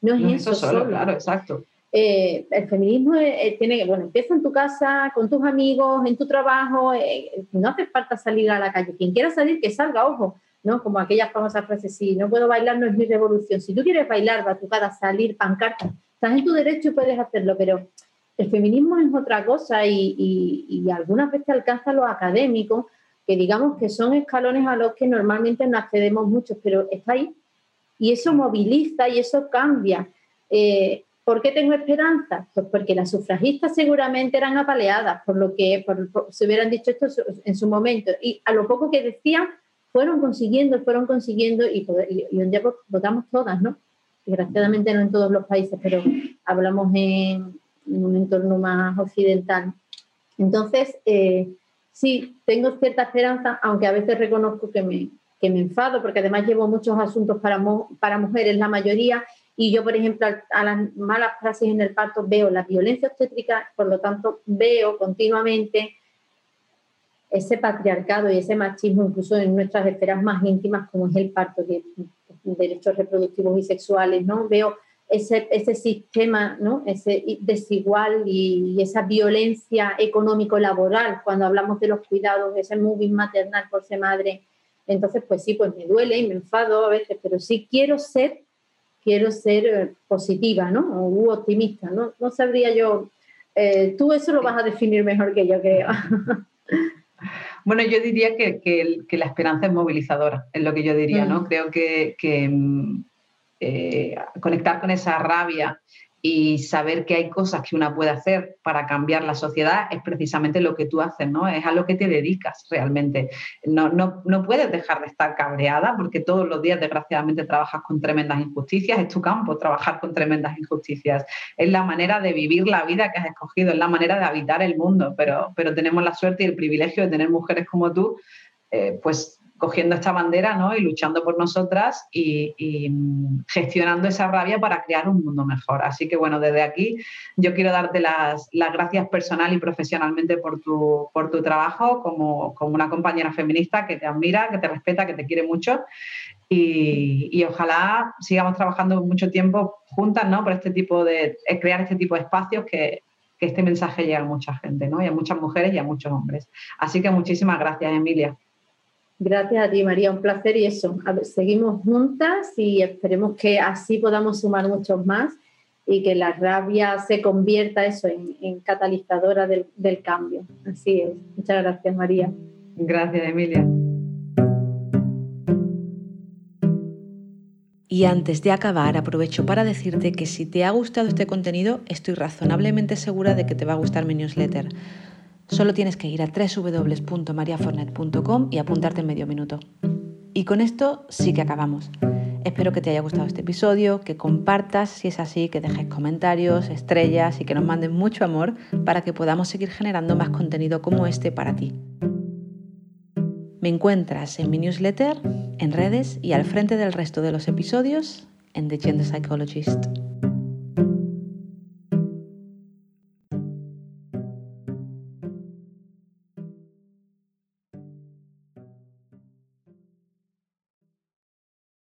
No es, eso, solo, Claro, exacto. Eh, el feminismo eh, tiene bueno, empieza en tu casa, con tus amigos, en tu trabajo, eh, no hace falta salir a la calle. Quien quiera salir, que salga, ojo, ¿no? Como aquellas famosas frases, si no puedo bailar, no es mi revolución. Si tú quieres bailar, batucada, salir, pancarta, estás en tu derecho y puedes hacerlo, pero el feminismo es otra cosa y, y, y algunas veces alcanza lo académico, que digamos que son escalones a los que normalmente no accedemos muchos, pero está ahí. Y eso moviliza y eso cambia. Eh, ¿Por qué tengo esperanza? Pues porque las sufragistas seguramente eran apaleadas por lo que se hubieran dicho esto en su momento. Y a lo poco que decían, fueron consiguiendo, fueron consiguiendo y, un día votamos todas, ¿no? Desgraciadamente no en todos los países, pero hablamos en, un entorno más occidental. Entonces, eh, sí, tengo cierta esperanza, aunque a veces reconozco que me, que me enfado, porque además llevo muchos asuntos para, para mujeres, la mayoría, y yo, por ejemplo, a las malas frases en el parto veo la violencia obstétrica, por lo tanto, veo continuamente ese patriarcado y ese machismo, incluso en nuestras esferas más íntimas, como es el parto, que derechos reproductivos y sexuales, ¿no? Veo ese, ese sistema, ¿no? Ese desigual y, esa violencia económico-laboral cuando hablamos de los cuidados, ese moving maternal por ser madre. Entonces, pues sí, pues me duele y me enfado a veces, pero sí quiero ser quiero ser eh, positiva, ¿no? O optimista, ¿no? No sabría yo. Eh, tú eso lo vas a definir mejor que yo, creo. Bueno, yo diría que, que, la esperanza es movilizadora, es lo que yo diría, ¿no? Mm. Creo que, mm, eh, conectar con esa rabia y saber que hay cosas que una puede hacer para cambiar la sociedad es precisamente lo que tú haces, ¿no? Es a lo que te dedicas realmente. No, no, no puedes dejar de estar cabreada porque todos los días, desgraciadamente, trabajas con tremendas injusticias. Es tu campo trabajar con tremendas injusticias. Es la manera de vivir la vida que has escogido, es la manera de habitar el mundo. Pero, pero tenemos la suerte y el privilegio de tener mujeres como tú, eh, pues cogiendo esta bandera ¿no? y luchando por nosotras y, mm, gestionando esa rabia para crear un mundo mejor. Así que bueno, desde aquí yo quiero darte las, gracias personal y profesionalmente por tu, por tu trabajo como, como, una compañera feminista que te admira, que te respeta, que te quiere mucho y, ojalá sigamos trabajando mucho tiempo juntas ¿no? por este tipo de, eh, crear este tipo de espacios que, que este mensaje llegue a mucha gente, ¿no? y a muchas mujeres y a muchos hombres. Así que muchísimas gracias, Emilia. Gracias a ti, María, un placer y eso. seguimos juntas y esperemos que así podamos sumar muchos más y que la rabia se convierta eso en, catalizadora del, del, cambio. Así es. Muchas gracias, María. Gracias, Emilia. Y antes de acabar, aprovecho para decirte que si te ha gustado este contenido, estoy razonablemente segura de que te va a gustar mi newsletter. Solo tienes que ir a www.mariafornet.com y apuntarte en medio minuto. Y con esto sí que acabamos. Espero que te haya gustado este episodio, que compartas si es así, que dejes comentarios, estrellas y que nos manden mucho amor para que podamos seguir generando más contenido como este para ti. Me encuentras en mi newsletter, en redes y al frente del resto de los episodios en The Gender Psychologist.